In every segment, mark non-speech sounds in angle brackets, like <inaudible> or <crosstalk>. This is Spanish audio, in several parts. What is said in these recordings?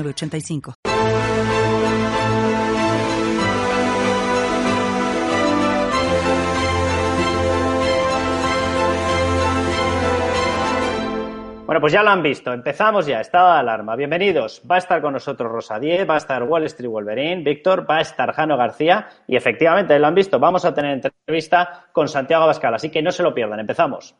85 Bueno, pues ya lo han visto. Empezamos ya. Estado de alarma. Bienvenidos. Va a estar con nosotros Rosa Diez, va a estar Wall Street Wolverine, Víctor, va a estar Jano García y efectivamente, lo han visto. Vamos a tener entrevista con Santiago Abascal, así que no se lo pierdan. Empezamos.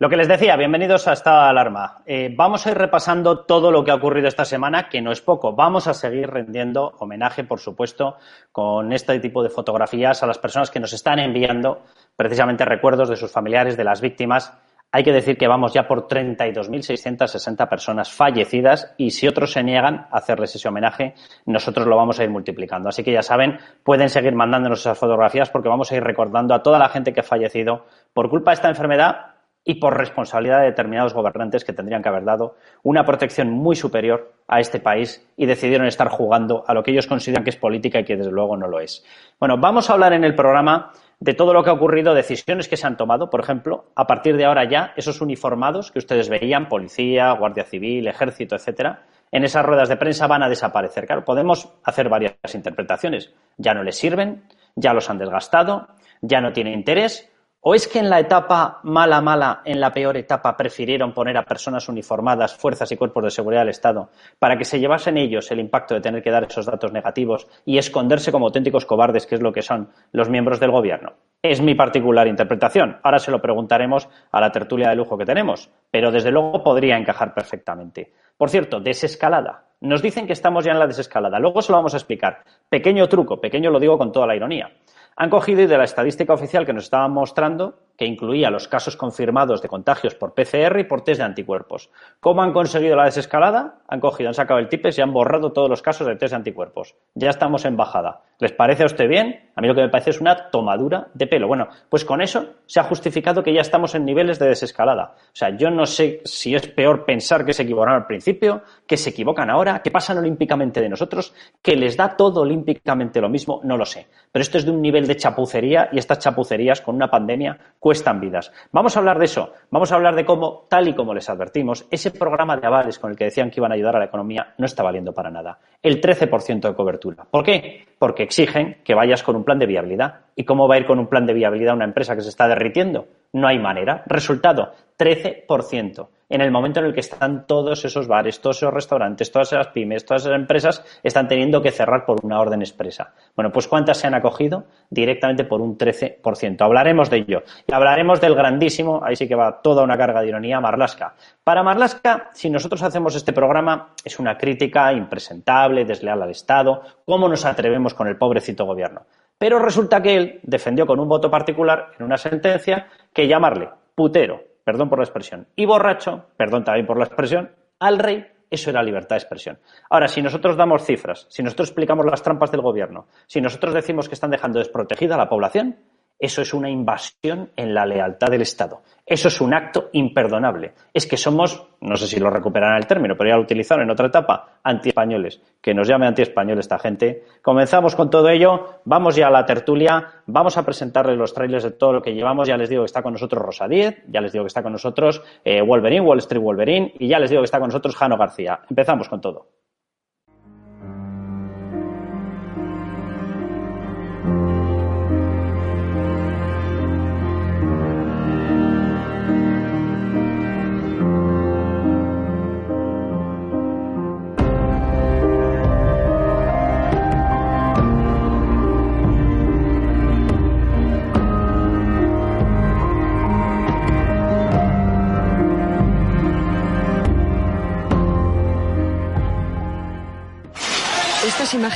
Lo que les decía, bienvenidos a esta alarma. Eh, vamos a ir repasando todo lo que ha ocurrido esta semana, que no es poco. Vamos a seguir rendiendo homenaje, por supuesto, con este tipo de fotografías a las personas que nos están enviando precisamente recuerdos de sus familiares, de las víctimas. Hay que decir que vamos ya por 32.660 personas fallecidas y si otros se niegan a hacerles ese homenaje, nosotros lo vamos a ir multiplicando. Así que ya saben, pueden seguir mandándonos esas fotografías porque vamos a ir recordando a toda la gente que ha fallecido por culpa de esta enfermedad y por responsabilidad de determinados gobernantes que tendrían que haber dado una protección muy superior a este país y decidieron estar jugando a lo que ellos consideran que es política y que desde luego no lo es. Bueno, vamos a hablar en el programa de todo lo que ha ocurrido, decisiones que se han tomado, por ejemplo, a partir de ahora ya, esos uniformados que ustedes veían, policía, guardia civil, ejército, etcétera, en esas ruedas de prensa van a desaparecer. Claro, podemos hacer varias interpretaciones. Ya no les sirven, ya los han desgastado, ya no tienen interés, ¿O es que en la etapa mala, mala, en la peor etapa, prefirieron poner a personas uniformadas, fuerzas y cuerpos de seguridad del Estado, para que se llevasen ellos el impacto de tener que dar esos datos negativos y esconderse como auténticos cobardes, que es lo que son los miembros del Gobierno? Es mi particular interpretación. Ahora se lo preguntaremos a la tertulia de lujo que tenemos, pero desde luego podría encajar perfectamente. Por cierto, desescalada. Nos dicen que estamos ya en la desescalada. Luego se lo vamos a explicar. Pequeño truco, pequeño lo digo con toda la ironía han cogido y de la estadística oficial que nos estaban mostrando, que incluía los casos confirmados de contagios por PCR y por test de anticuerpos. ¿Cómo han conseguido la desescalada? Han cogido, han sacado el TIPES y han borrado todos los casos de test de anticuerpos. Ya estamos en bajada. ¿Les parece a usted bien? A mí lo que me parece es una tomadura de pelo. Bueno, pues con eso se ha justificado que ya estamos en niveles de desescalada. O sea, yo no sé si es peor pensar que se equivocaron al principio, que se equivocan ahora, que pasan olímpicamente de nosotros, que les da todo olímpicamente lo mismo, no lo sé. Pero esto es de un nivel de chapucería y estas chapucerías con una pandemia cuestan vidas. Vamos a hablar de eso, vamos a hablar de cómo, tal y como les advertimos, ese programa de avales con el que decían que iban a ayudar a la economía no está valiendo para nada. El 13% de cobertura. ¿Por qué? Porque exigen que vayas con un plan de viabilidad. ¿Y cómo va a ir con un plan de viabilidad una empresa que se está derritiendo? No hay manera. Resultado, 13% en el momento en el que están todos esos bares, todos esos restaurantes, todas esas pymes, todas esas empresas están teniendo que cerrar por una orden expresa. Bueno, pues ¿cuántas se han acogido? Directamente por un 13%. Hablaremos de ello. Y hablaremos del grandísimo, ahí sí que va toda una carga de ironía, Marlaska. Para Marlaska, si nosotros hacemos este programa, es una crítica impresentable, desleal al Estado. ¿Cómo nos atrevemos con el pobrecito gobierno? Pero resulta que él defendió con un voto particular en una sentencia que llamarle putero, perdón por la expresión, y borracho, perdón también por la expresión, al rey, eso era libertad de expresión. Ahora, si nosotros damos cifras, si nosotros explicamos las trampas del gobierno, si nosotros decimos que están dejando desprotegida a la población, eso es una invasión en la lealtad del Estado. Eso es un acto imperdonable. Es que somos, no sé si lo recuperarán el término, pero ya lo utilizaron en otra etapa, antiespañoles. Que nos llame antiespañol esta gente. Comenzamos con todo ello, vamos ya a la tertulia, vamos a presentarles los trailers de todo lo que llevamos. Ya les digo que está con nosotros Rosa Díez, ya les digo que está con nosotros eh, Wolverine, Wall Street Wolverine, y ya les digo que está con nosotros Jano García. Empezamos con todo.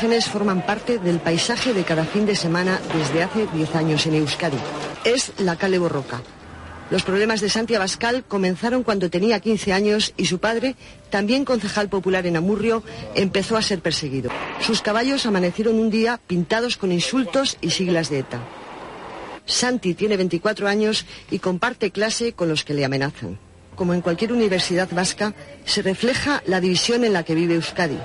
Imágenes forman parte del paisaje de cada fin de semana desde hace 10 años en Euskadi. Es la Cale Borroca. Los problemas de Santi Abascal comenzaron cuando tenía 15 años y su padre, también concejal popular en Amurrio, empezó a ser perseguido. Sus caballos amanecieron un día pintados con insultos y siglas de ETA. Santi tiene 24 años y comparte clase con los que le amenazan. Como en cualquier universidad vasca, se refleja la división en la que vive Euskadi.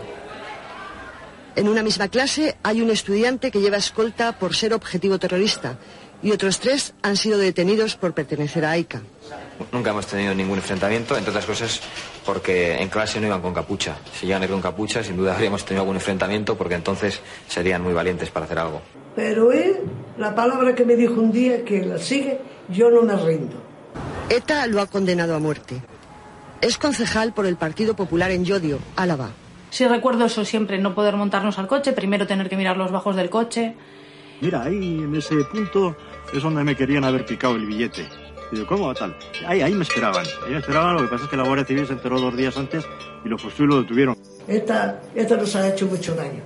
En una misma clase hay un estudiante que lleva escolta por ser objetivo terrorista y otros tres han sido detenidos por pertenecer a AICA. Nunca hemos tenido ningún enfrentamiento, entre otras cosas porque en clase no iban con capucha. Si llegan con capucha, sin duda habríamos tenido algún enfrentamiento porque entonces serían muy valientes para hacer algo. Pero él, la palabra que me dijo un día que la sigue, yo no me rindo. ETA lo ha condenado a muerte. Es concejal por el Partido Popular en Yodio, Álava. Sí recuerdo eso siempre, no poder montarnos al coche, primero tener que mirar los bajos del coche. Mira, ahí en ese punto es donde me querían haber picado el billete. Y yo, ¿cómo tal? Ahí, ahí me esperaban. Ahí me esperaban, lo que pasa es que la Guardia Civil se enteró dos días antes y los fusiles lo detuvieron. Esta, esta nos ha hecho mucho daño.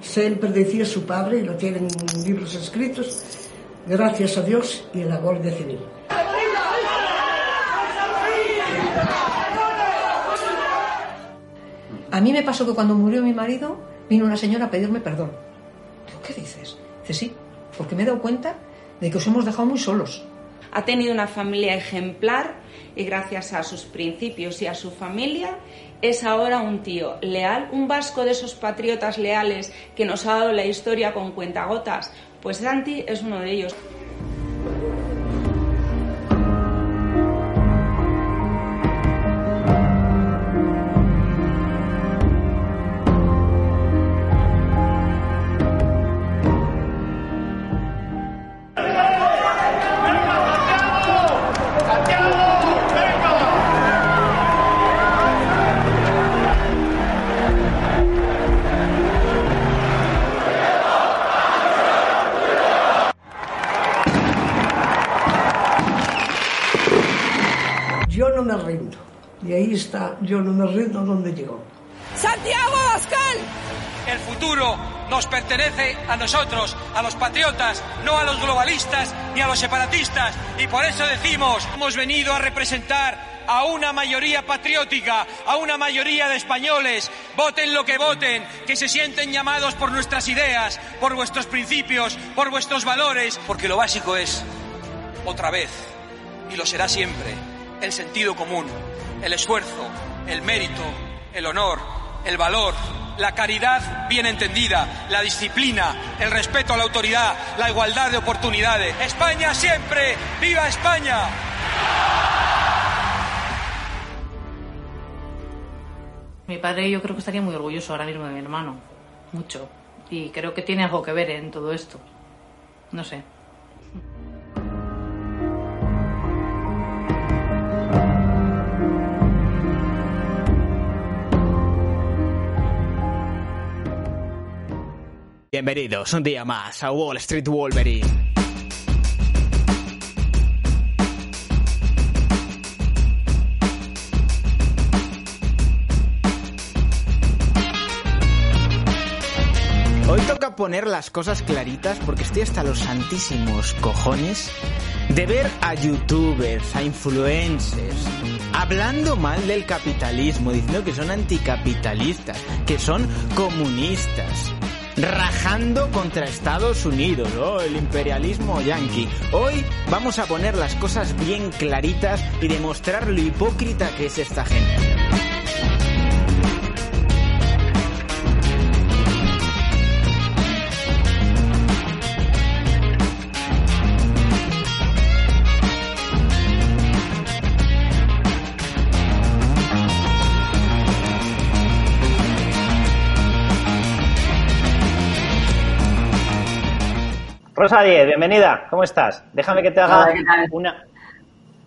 Siempre decía su padre, y lo tienen en libros escritos, gracias a Dios y a la Guardia Civil. A mí me pasó que cuando murió mi marido vino una señora a pedirme perdón. Digo, ¿qué dices? Dice, sí, porque me he dado cuenta de que os hemos dejado muy solos. Ha tenido una familia ejemplar y gracias a sus principios y a su familia es ahora un tío leal, un vasco de esos patriotas leales que nos ha dado la historia con cuentagotas. Pues Santi es uno de ellos. Está, yo no me rindo donde llegó. ¡Santiago Abascal! El futuro nos pertenece a nosotros, a los patriotas, no a los globalistas ni a los separatistas. Y por eso decimos, hemos venido a representar a una mayoría patriótica, a una mayoría de españoles, voten lo que voten, que se sienten llamados por nuestras ideas, por vuestros principios, por vuestros valores, porque lo básico es, otra vez, y lo será siempre, el sentido común, el esfuerzo, el mérito, el honor, el valor, la caridad bien entendida, la disciplina, el respeto a la autoridad, la igualdad de oportunidades. España siempre, viva España. Mi padre yo creo que estaría muy orgulloso ahora mismo de mi hermano, mucho. Y creo que tiene algo que ver en todo esto. No sé. Bienvenidos un día más a Wall Street Wolverine. Hoy toca poner las cosas claritas porque estoy hasta los santísimos cojones de ver a youtubers, a influencers, hablando mal del capitalismo, diciendo que son anticapitalistas, que son comunistas, rajando contra Estados Unidos, ¿no? el imperialismo yanqui. Hoy vamos a poner las cosas bien claritas y demostrar lo hipócrita que es esta gente. Rosa Díez, bienvenida, ¿cómo estás? Déjame que te haga una,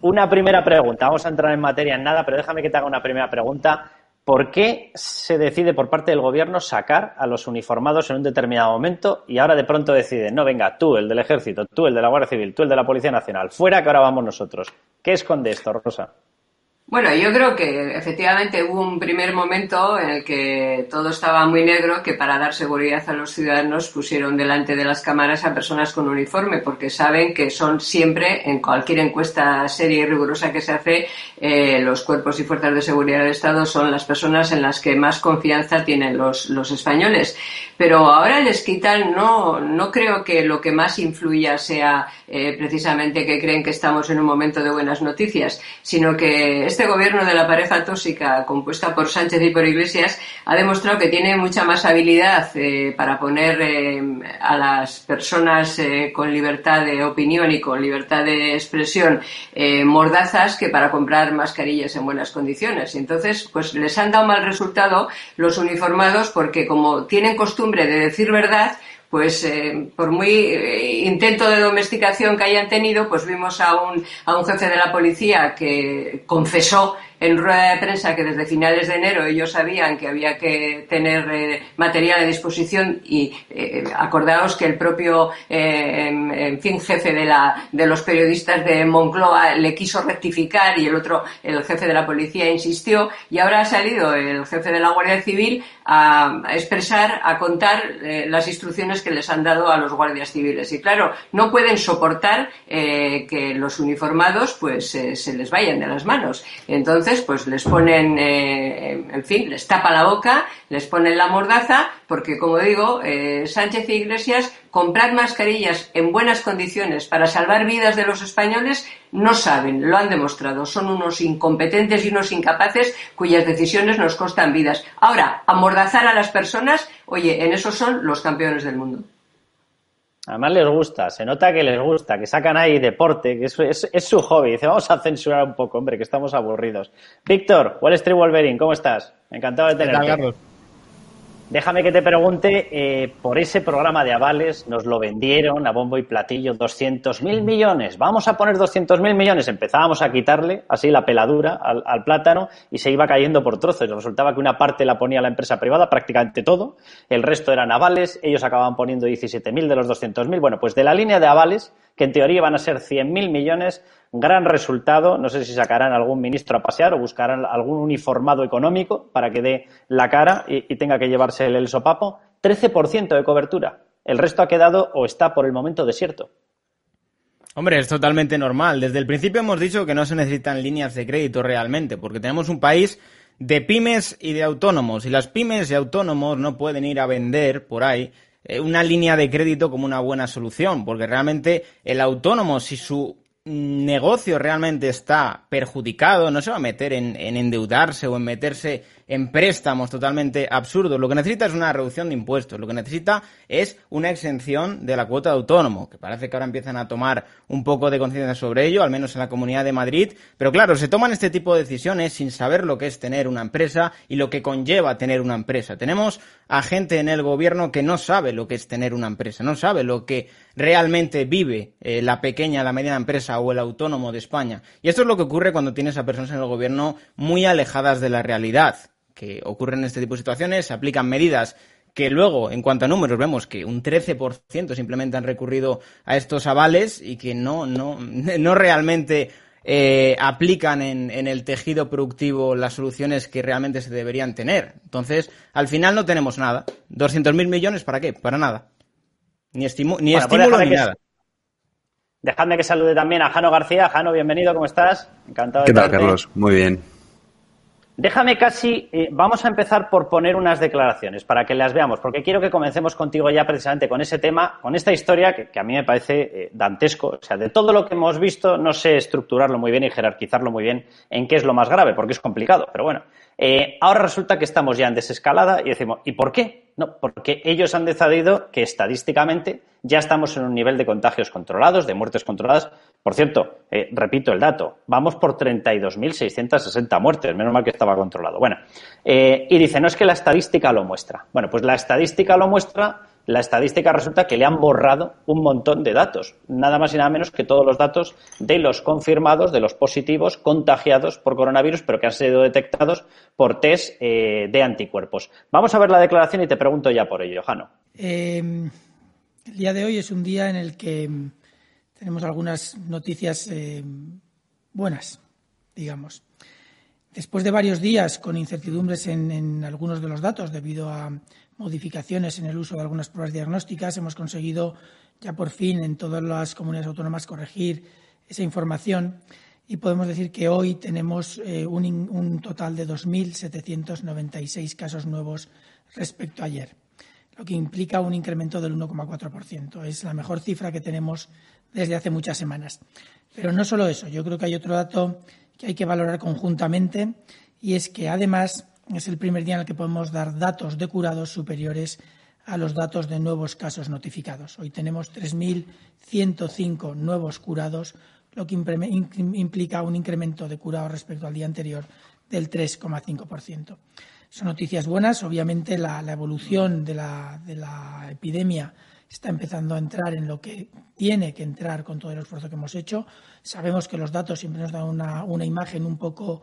una primera pregunta. Vamos a entrar en materia en nada, pero déjame que te haga una primera pregunta. ¿Por qué se decide por parte del gobierno sacar a los uniformados en un determinado momento y ahora de pronto deciden, no, venga, tú, el del ejército, tú, el de la Guardia Civil, tú, el de la Policía Nacional, fuera que ahora vamos nosotros? ¿Qué esconde esto, Rosa? Bueno, yo creo que efectivamente hubo un primer momento en el que todo estaba muy negro, que para dar seguridad a los ciudadanos pusieron delante de las cámaras a personas con uniforme, porque saben que son siempre, en cualquier encuesta seria y rigurosa que se hace, eh, los cuerpos y fuerzas de seguridad del Estado son las personas en las que más confianza tienen los, españoles. Pero ahora les quitan, no, no creo que lo que más influya sea eh, precisamente que creen que estamos en un momento de buenas noticias, sino que este gobierno de la pareja tóxica compuesta por Sánchez y por Iglesias ha demostrado que tiene mucha más habilidad eh, para poner eh, a las personas con libertad de opinión y con libertad de expresión mordazas que para comprar mascarillas en buenas condiciones. Entonces, pues les han dado mal resultado los uniformados porque como tienen costumbre de decir verdad, pues eh, por muy eh, intento de domesticación que hayan tenido, pues vimos a un, a un jefe de la policía que confesó en rueda de prensa que desde finales de enero ellos sabían que había que tener eh, material a disposición y eh, acordaos que el propio, eh, en, fin, jefe de, la, de los periodistas de Moncloa le quiso rectificar y el otro, el jefe de la policía, insistió y ahora ha salido el jefe de la Guardia Civil a, expresar, a contar las instrucciones que les han dado a los guardias civiles. Y claro, no pueden soportar que los uniformados pues se les vayan de las manos. Entonces, pues les ponen, eh, en fin, les tapa la boca, les ponen la mordaza, porque como digo, eh, Sánchez e Iglesias, comprar mascarillas en buenas condiciones para salvar vidas de los españoles, no saben, lo han demostrado. Son unos incompetentes y unos incapaces cuyas decisiones nos costan vidas. Ahora, amordazar a las personas, oye, en eso son los campeones del mundo. Además les gusta, se nota que les gusta, que sacan ahí deporte, que es, es, su hobby. Dice, vamos a censurar un poco, hombre, que estamos aburridos. Víctor, Wall Street Wolverine, ¿cómo estás? Encantado de tenerte. Déjame que te pregunte, eh, por ese programa de avales nos lo vendieron a bombo y platillo 200.000 millones. Vamos a poner 200.000 millones. Empezábamos a quitarle así la peladura al, plátano y se iba cayendo por trozos. Resultaba que una parte la ponía la empresa privada, prácticamente todo. El resto eran avales. Ellos acababan poniendo 17.000 de los 200.000. Bueno, pues de la línea de avales, que en teoría van a ser 100.000 millones, Gran resultado. No sé si sacarán algún ministro a pasear o buscarán algún uniformado económico para que dé la cara y, tenga que llevarse el, el sopapo. 13% de cobertura. El resto ha quedado o está por el momento desierto. Hombre, es totalmente normal. Desde el principio hemos dicho que no se necesitan líneas de crédito realmente, porque tenemos un país de pymes y de autónomos, y las pymes y autónomos no pueden ir a vender por ahí una línea de crédito como una buena solución, porque realmente el autónomo, si su negocio realmente está perjudicado, no se va a meter en, en endeudarse o en meterse en préstamos totalmente absurdos. Lo que necesita es una reducción de impuestos, lo que necesita es una exención de la cuota de autónomo, que parece que ahora empiezan a tomar un poco de conciencia sobre ello, al menos en la Comunidad de Madrid. Pero claro, se toman este tipo de decisiones sin saber lo que es tener una empresa y lo que conlleva tener una empresa. Tenemos a gente en el gobierno que no sabe lo que es tener una empresa, no sabe lo que realmente vive eh, la pequeña, la mediana empresa o el autónomo de España. Y esto es lo que ocurre cuando tienes a personas en el gobierno muy alejadas de la realidad que ocurren este tipo de situaciones, se aplican medidas que luego, en cuanto a números, vemos que un 13% simplemente han recurrido a estos avales y que no, no, <laughs> no realmente eh, aplican en, en, el tejido productivo las soluciones que realmente se deberían tener. Entonces, al final no tenemos nada. ¿200.000 millones para qué? Para nada. Ni, estimu ni pues estímulo ni nada. Dejadme que salude también a Jano García. Jano, bienvenido, ¿cómo estás? Encantado de ¿Qué tal, Carlos? Muy bien. Déjame casi, eh, vamos a empezar por poner unas declaraciones para que las veamos, porque quiero que comencemos contigo ya precisamente con ese tema, con esta historia que, a mí me parece eh, dantesco. O sea, de todo lo que hemos visto, no sé estructurarlo muy bien y jerarquizarlo muy bien en qué es lo más grave, porque es complicado, pero bueno. Eh, ahora resulta que estamos ya en desescalada y decimos, ¿y por qué? No, porque ellos han decidido que estadísticamente ya estamos en un nivel de contagios controlados, de muertes controladas. Por cierto, eh, repito el dato, vamos por 32.660 muertes, menos mal que estaba controlado. Bueno, eh, y dice, no es que la estadística lo muestra. Bueno, pues la estadística lo muestra la estadística resulta que le han borrado un montón de datos, nada más y nada menos que todos los datos de los confirmados, de los positivos contagiados por coronavirus, pero que han sido detectados por test eh, de anticuerpos. Vamos a ver la declaración y te pregunto ya por ello, Jano. Em, el día de hoy es un día en el que em, tenemos algunas noticias em, buenas, digamos. Después de varios días con incertidumbres en, en, algunos de los datos debido a modificaciones en el uso de algunas pruebas diagnósticas, hemos conseguido ya por fin en todas las comunidades autónomas corregir esa información y podemos decir que hoy tenemos eh, un, un, total de 2.796 casos nuevos respecto a ayer, lo que implica un incremento del 1,4%. Es la mejor cifra que tenemos desde hace muchas semanas. Pero no solo eso, yo creo que hay otro dato que hay que valorar conjuntamente y es que además es el primer día en el que podemos dar datos de curados superiores a los datos de nuevos casos notificados. Hoy tenemos 3.105 nuevos curados, lo que implica un incremento de curados respecto al día anterior del 3,5%. Son noticias buenas. Obviamente la, evolución de la, de la epidemia está empezando a entrar en lo que tiene que entrar con todo el esfuerzo que hemos hecho. Sabemos que los datos siempre nos dan una imagen un poco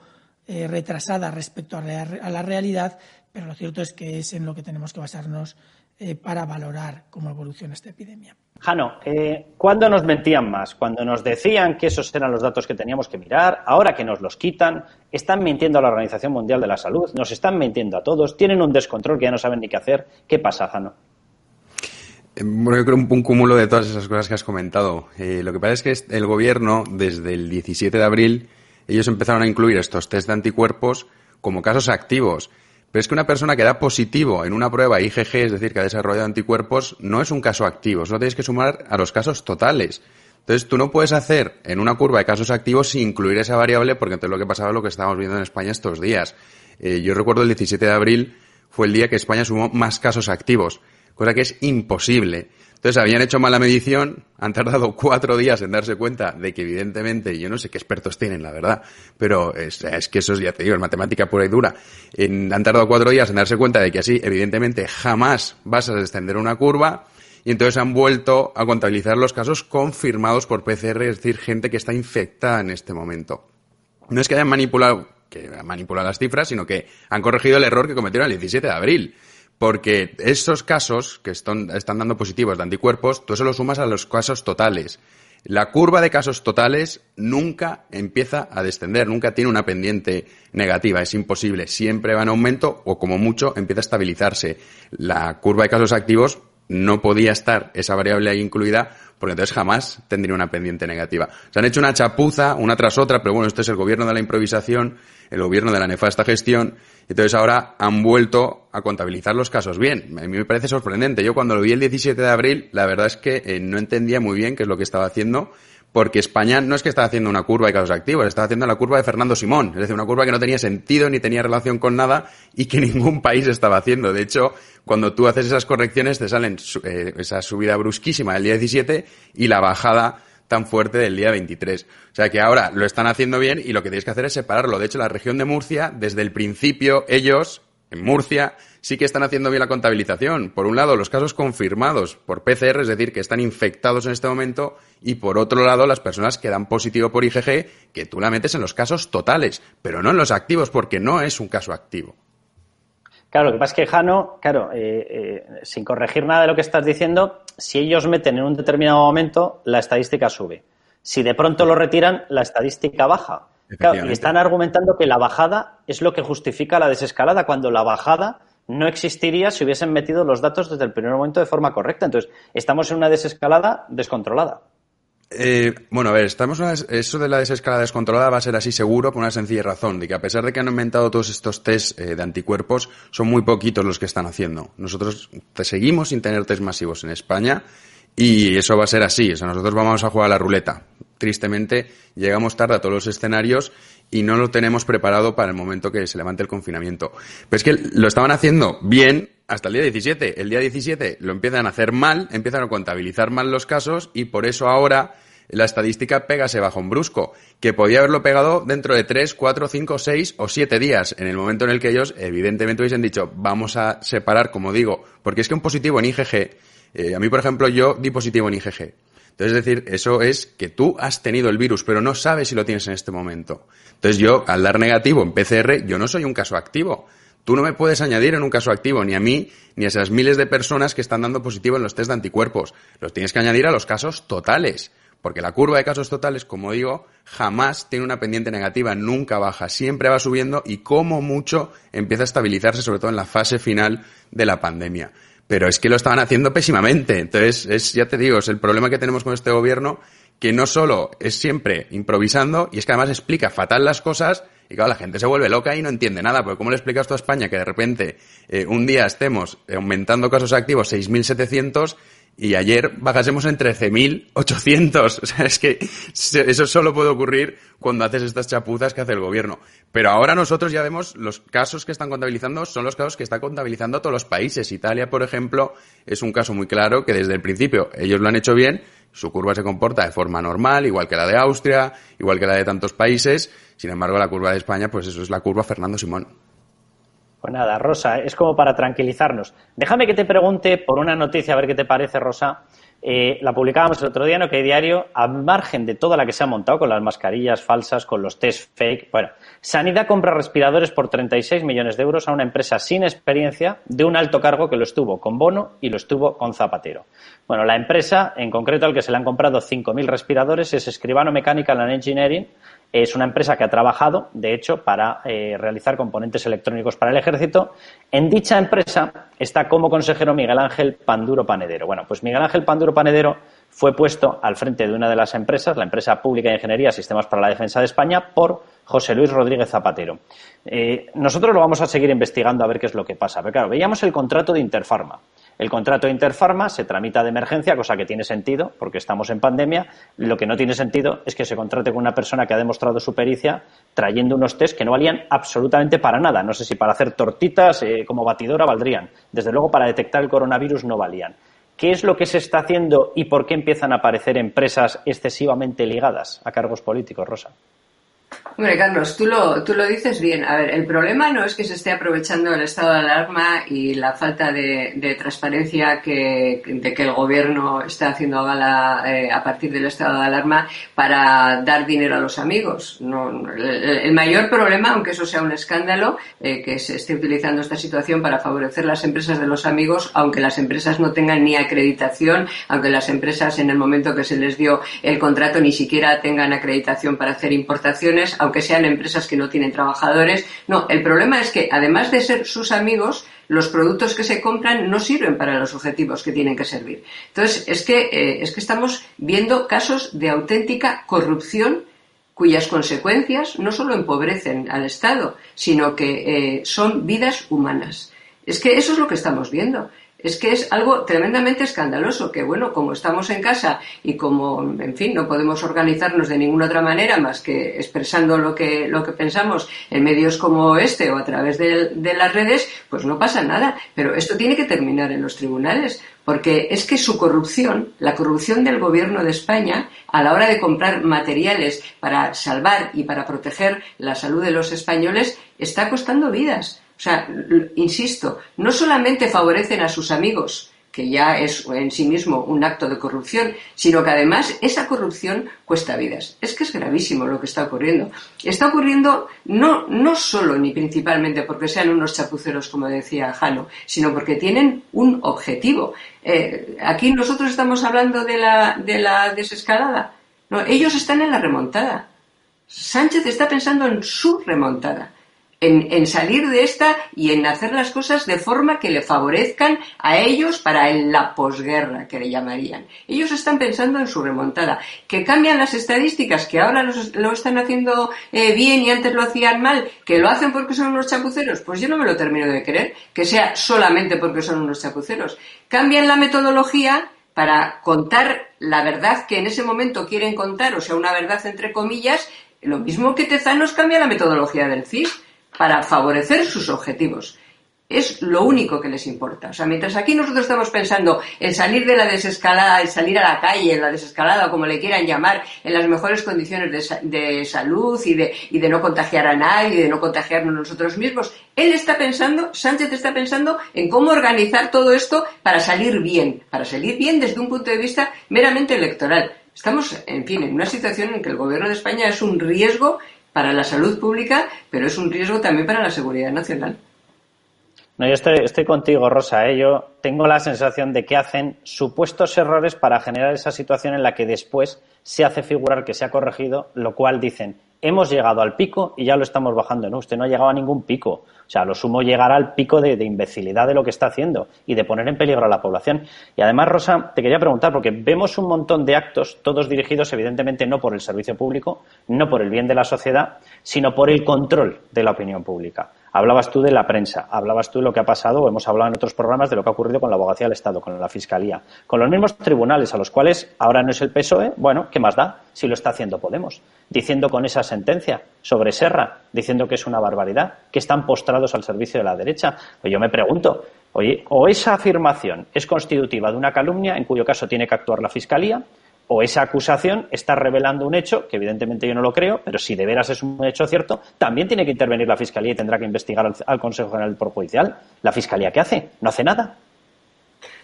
eh, retrasada respecto a, a, la realidad, pero lo cierto es que es en lo que tenemos que basarnos eh, para valorar cómo evoluciona esta epidemia. Jano, eh, ¿cuándo nos mentían más? Cuando nos decían que esos eran los datos que teníamos que mirar, ahora que nos los quitan, están mintiendo a la Organización Mundial de la Salud, nos están mintiendo a todos, tienen un descontrol que ya no saben ni qué hacer. ¿Qué pasa, Jano? Bueno, yo creo un, un cúmulo de todas esas cosas que has comentado. Eh, lo que pasa es que el gobierno, desde el 17 de abril, ellos empezaron a incluir estos test de anticuerpos como casos activos. Pero es que una persona que da positivo en una prueba IgG, es decir, que ha desarrollado anticuerpos, no es un caso activo, solo tienes que sumar a los casos totales. Entonces, tú no puedes hacer en una curva de casos activos sin incluir esa variable, porque entonces lo que pasaba es lo que estábamos viendo en España estos días. Eh, yo recuerdo el 17 de abril fue el día que España sumó más casos activos cosa que es imposible. Entonces habían hecho mala medición, han tardado cuatro días en darse cuenta de que evidentemente, yo no sé qué expertos tienen, la verdad, pero es, que eso es, ya te digo, es matemática pura y dura. En, han tardado cuatro días en darse cuenta de que así, evidentemente, jamás vas a descender una curva y entonces han vuelto a contabilizar los casos confirmados por PCR, es decir, gente que está infectada en este momento. No es que hayan manipulado, que han manipulado las cifras, sino que han corregido el error que cometieron el 17 de abril porque esos casos que están, dando positivos de anticuerpos, tú eso lo sumas a los casos totales. La curva de casos totales nunca empieza a descender, nunca tiene una pendiente negativa, es imposible. Siempre va en aumento o como mucho empieza a estabilizarse. La curva de casos activos no podía estar esa variable ahí incluida porque entonces jamás tendría una pendiente negativa. Se han hecho una chapuza una tras otra, pero bueno, este es el gobierno de la improvisación, el gobierno de la nefasta gestión, entonces ahora han vuelto a contabilizar los casos bien. A mí me parece sorprendente. Yo cuando lo vi el 17 de abril, la verdad es que eh, no entendía muy bien qué es lo que estaba haciendo, porque España no es que estaba haciendo una curva de casos activos, estaba haciendo la curva de Fernando Simón, es decir, una curva que no tenía sentido ni tenía relación con nada y que <laughs> ningún país estaba haciendo. De hecho, cuando tú haces esas correcciones te salen eh, esa subida brusquísima del día 17 y la bajada tan fuerte del día 23. O sea que ahora lo están haciendo bien y lo que tenéis que hacer es separarlo. De hecho, la región de Murcia, desde el principio, ellos, en Murcia, sí que están haciendo bien la contabilización. Por un lado, los casos confirmados por PCR, es decir, que están infectados en este momento, y por otro lado, las personas que dan positivo por IgG, que tú la metes en los casos totales, pero no en los activos, porque no es un caso activo. Claro, lo que pasa es que Jano, claro, eh, eh, sin corregir nada de lo que estás diciendo, si ellos meten en un determinado momento, la estadística sube. Si de pronto lo retiran, la estadística baja. Claro, y están argumentando que la bajada es lo que justifica la desescalada, cuando la bajada no existiría si hubiesen metido los datos desde el primer momento de forma correcta. Entonces, estamos en una desescalada descontrolada. Eh, bueno, a ver, estamos eso de la desescalada descontrolada va a ser así seguro por una sencilla razón, de que a pesar de que han inventado todos estos test eh, de anticuerpos, son muy poquitos los que están haciendo. Nosotros seguimos sin tener test masivos en España y eso va a ser así. O sea, nosotros vamos a jugar a la ruleta. Tristemente, llegamos tarde a todos los escenarios y no lo tenemos preparado para el momento que se levante el confinamiento. Pero es que lo estaban haciendo bien hasta el día 17. El día 17 lo empiezan a hacer mal, empiezan a contabilizar mal los casos y por eso ahora la estadística pega ese bajón brusco, que podía haberlo pegado dentro de 3, 4, 5, 6 o 7 días, en el momento en el que ellos evidentemente hubiesen dicho vamos a separar, como digo, porque es que un positivo en IgG, eh, a mí por ejemplo yo di positivo en IgG. Entonces, es decir, eso es que tú has tenido el virus, pero no sabes si lo tienes en este momento. Entonces, yo, al dar negativo en PCR, yo no soy un caso activo. Tú no me puedes añadir en un caso activo ni a mí ni a esas miles de personas que están dando positivo en los test de anticuerpos. Los tienes que añadir a los casos totales. Porque la curva de casos totales, como digo, jamás tiene una pendiente negativa, nunca baja, siempre va subiendo y como mucho empieza a estabilizarse, sobre todo en la fase final de la pandemia. Pero es que lo estaban haciendo pésimamente. Entonces, es, ya te digo, es el problema que tenemos con este gobierno, que no solo es siempre improvisando, y es que además explica fatal las cosas, y claro, la gente se vuelve loca y no entiende nada, porque ¿cómo le explicas tú a España que de repente eh, un día estemos aumentando casos activos 6.700 y ayer bajásemos en 13.800. <laughs> O sea, es que eso solo puede ocurrir cuando haces estas chapuzas que hace el gobierno. Pero ahora nosotros ya vemos los casos que están contabilizando son los casos que están contabilizando todos los países. Italia, por ejemplo, es un caso muy claro que desde el principio ellos lo han hecho bien, su curva se comporta de forma normal, igual que la de Austria, igual que la de tantos países. Sin embargo, la curva de España, pues eso es la curva Fernando Simón. Pues nada, Rosa, es como para tranquilizarnos. Déjame que te pregunte por una noticia, a ver qué te parece, Rosa. Eh, la publicábamos el otro día en OK Diario, a margen de toda la que se ha montado con las mascarillas falsas, con los test fake. Bueno, Sanidad compra respiradores por 36 millones de euros a una empresa sin experiencia de un alto cargo que lo estuvo con Bono y lo estuvo con Zapatero. Bueno, la empresa, en concreto al que se le han comprado 5.000 respiradores, es Escribano Mechanical and Engineering, es una empresa que ha trabajado, de hecho, para eh, realizar componentes electrónicos para el ejército. En dicha empresa está como consejero Miguel Ángel Panduro Panedero. Bueno, pues Miguel Ángel Panduro Panedero fue puesto al frente de una de las empresas, la empresa pública de ingeniería Sistemas para la Defensa de España, por José Luis Rodríguez Zapatero. Eh, nosotros lo vamos a seguir investigando a ver qué es lo que pasa. Pero claro, veíamos el contrato de Interfarma. El contrato de Interfarma se tramita de emergencia, cosa que tiene sentido, porque estamos en pandemia. Lo que no tiene sentido es que se contrate con una persona que ha demostrado su pericia trayendo unos test que no valían absolutamente para nada. No sé si para hacer tortitas eh, como batidora valdrían. Desde luego, para detectar el coronavirus no valían. ¿Qué es lo que se está haciendo y por qué empiezan a aparecer empresas excesivamente ligadas a cargos políticos, Rosa? Hombre, Carlos, tú lo, tú lo dices bien. A ver, el problema no es que se esté aprovechando el estado de alarma y la falta de, transparencia que, de que el gobierno está haciendo gala eh, a partir del estado de alarma para dar dinero a los amigos. No, el, mayor problema, aunque eso sea un escándalo, eh, que se esté utilizando esta situación para favorecer las empresas de los amigos, aunque las empresas no tengan ni acreditación, aunque las empresas en el momento que se les dio el contrato ni siquiera tengan acreditación para hacer importaciones, aunque sean empresas que no tienen trabajadores. No, el problema es que además de ser sus amigos, los productos que se compran no sirven para los objetivos que tienen que servir. Entonces, es que, eh, es que estamos viendo casos de auténtica corrupción cuyas consecuencias no solo empobrecen al Estado, sino que eh, son vidas humanas. Es que eso es lo que estamos viendo es que es algo tremendamente escandaloso, que bueno, como estamos en casa y como, en fin, no podemos organizarnos de ninguna otra manera más que expresando lo que, lo que pensamos en medios como este o a través de, de las redes, pues no pasa nada. Pero esto tiene que terminar en los tribunales, porque es que su corrupción, la corrupción del gobierno de España, a la hora de comprar materiales para salvar y para proteger la salud de los españoles, está costando vidas. O sea, insisto, no solamente favorecen a sus amigos, que ya es en sí mismo un acto de corrupción, sino que además esa corrupción cuesta vidas. Es que es gravísimo lo que está ocurriendo. Está ocurriendo no, no solo ni principalmente porque sean unos chapuceros, como decía Jano, sino porque tienen un objetivo. Eh, aquí nosotros estamos hablando de la, de la desescalada. No, ellos están en la remontada. Sánchez está pensando en su remontada en, salir de esta y en hacer las cosas de forma que le favorezcan a ellos para la posguerra, que le llamarían. Ellos están pensando en su remontada. Que cambian las estadísticas, que ahora lo están haciendo eh, bien y antes lo hacían mal, que lo hacen porque son unos chapuceros, pues yo no me lo termino de creer, que sea solamente porque son unos chapuceros. Cambian la metodología para contar la verdad que en ese momento quieren contar, o sea, una verdad entre comillas, lo mismo que Tezanos cambia la metodología del CIS para favorecer sus objetivos. Es lo único que les importa. O sea, mientras aquí nosotros estamos pensando en salir de la desescalada, en salir a la calle, en la desescalada, como le quieran llamar, en las mejores condiciones de, salud y de, y de no contagiar a nadie, de no contagiarnos nosotros mismos, él está pensando, Sánchez está pensando en cómo organizar todo esto para salir bien, para salir bien desde un punto de vista meramente electoral. Estamos, en fin, en una situación en que el gobierno de España es un riesgo para la salud pública, pero es un riesgo también para la seguridad nacional. No, yo estoy, estoy contigo, Rosa. ¿eh? Yo tengo la sensación de que hacen supuestos errores para generar esa situación en la que después se hace figurar que se ha corregido, lo cual dicen, hemos llegado al pico y ya lo estamos bajando. No, usted no ha llegado a ningún pico. O sea, lo sumo llegará al pico de, de, imbecilidad de lo que está haciendo y de poner en peligro a la población. Y además, Rosa, te quería preguntar, porque vemos un montón de actos, todos dirigidos evidentemente no por el servicio público, no por el bien de la sociedad, sino por el control de la opinión pública. Hablabas tú de la prensa, hablabas tú de lo que ha pasado, o hemos hablado en otros programas de lo que ha ocurrido con la abogacía del Estado, con la Fiscalía, con los mismos tribunales a los cuales ahora no es el PSOE, bueno, ¿qué más da si lo está haciendo Podemos? Diciendo con esa sentencia sobre Serra, diciendo que es una barbaridad, que están postrados al servicio de la derecha. Pues yo me pregunto, oye, o esa afirmación es constitutiva de una calumnia, en cuyo caso tiene que actuar la Fiscalía, o esa acusación está revelando un hecho, que evidentemente yo no lo creo, pero si de veras es un hecho cierto, también tiene que intervenir la Fiscalía y tendrá que investigar al, Consejo General Poder Judicial. ¿La Fiscalía qué hace? No hace nada.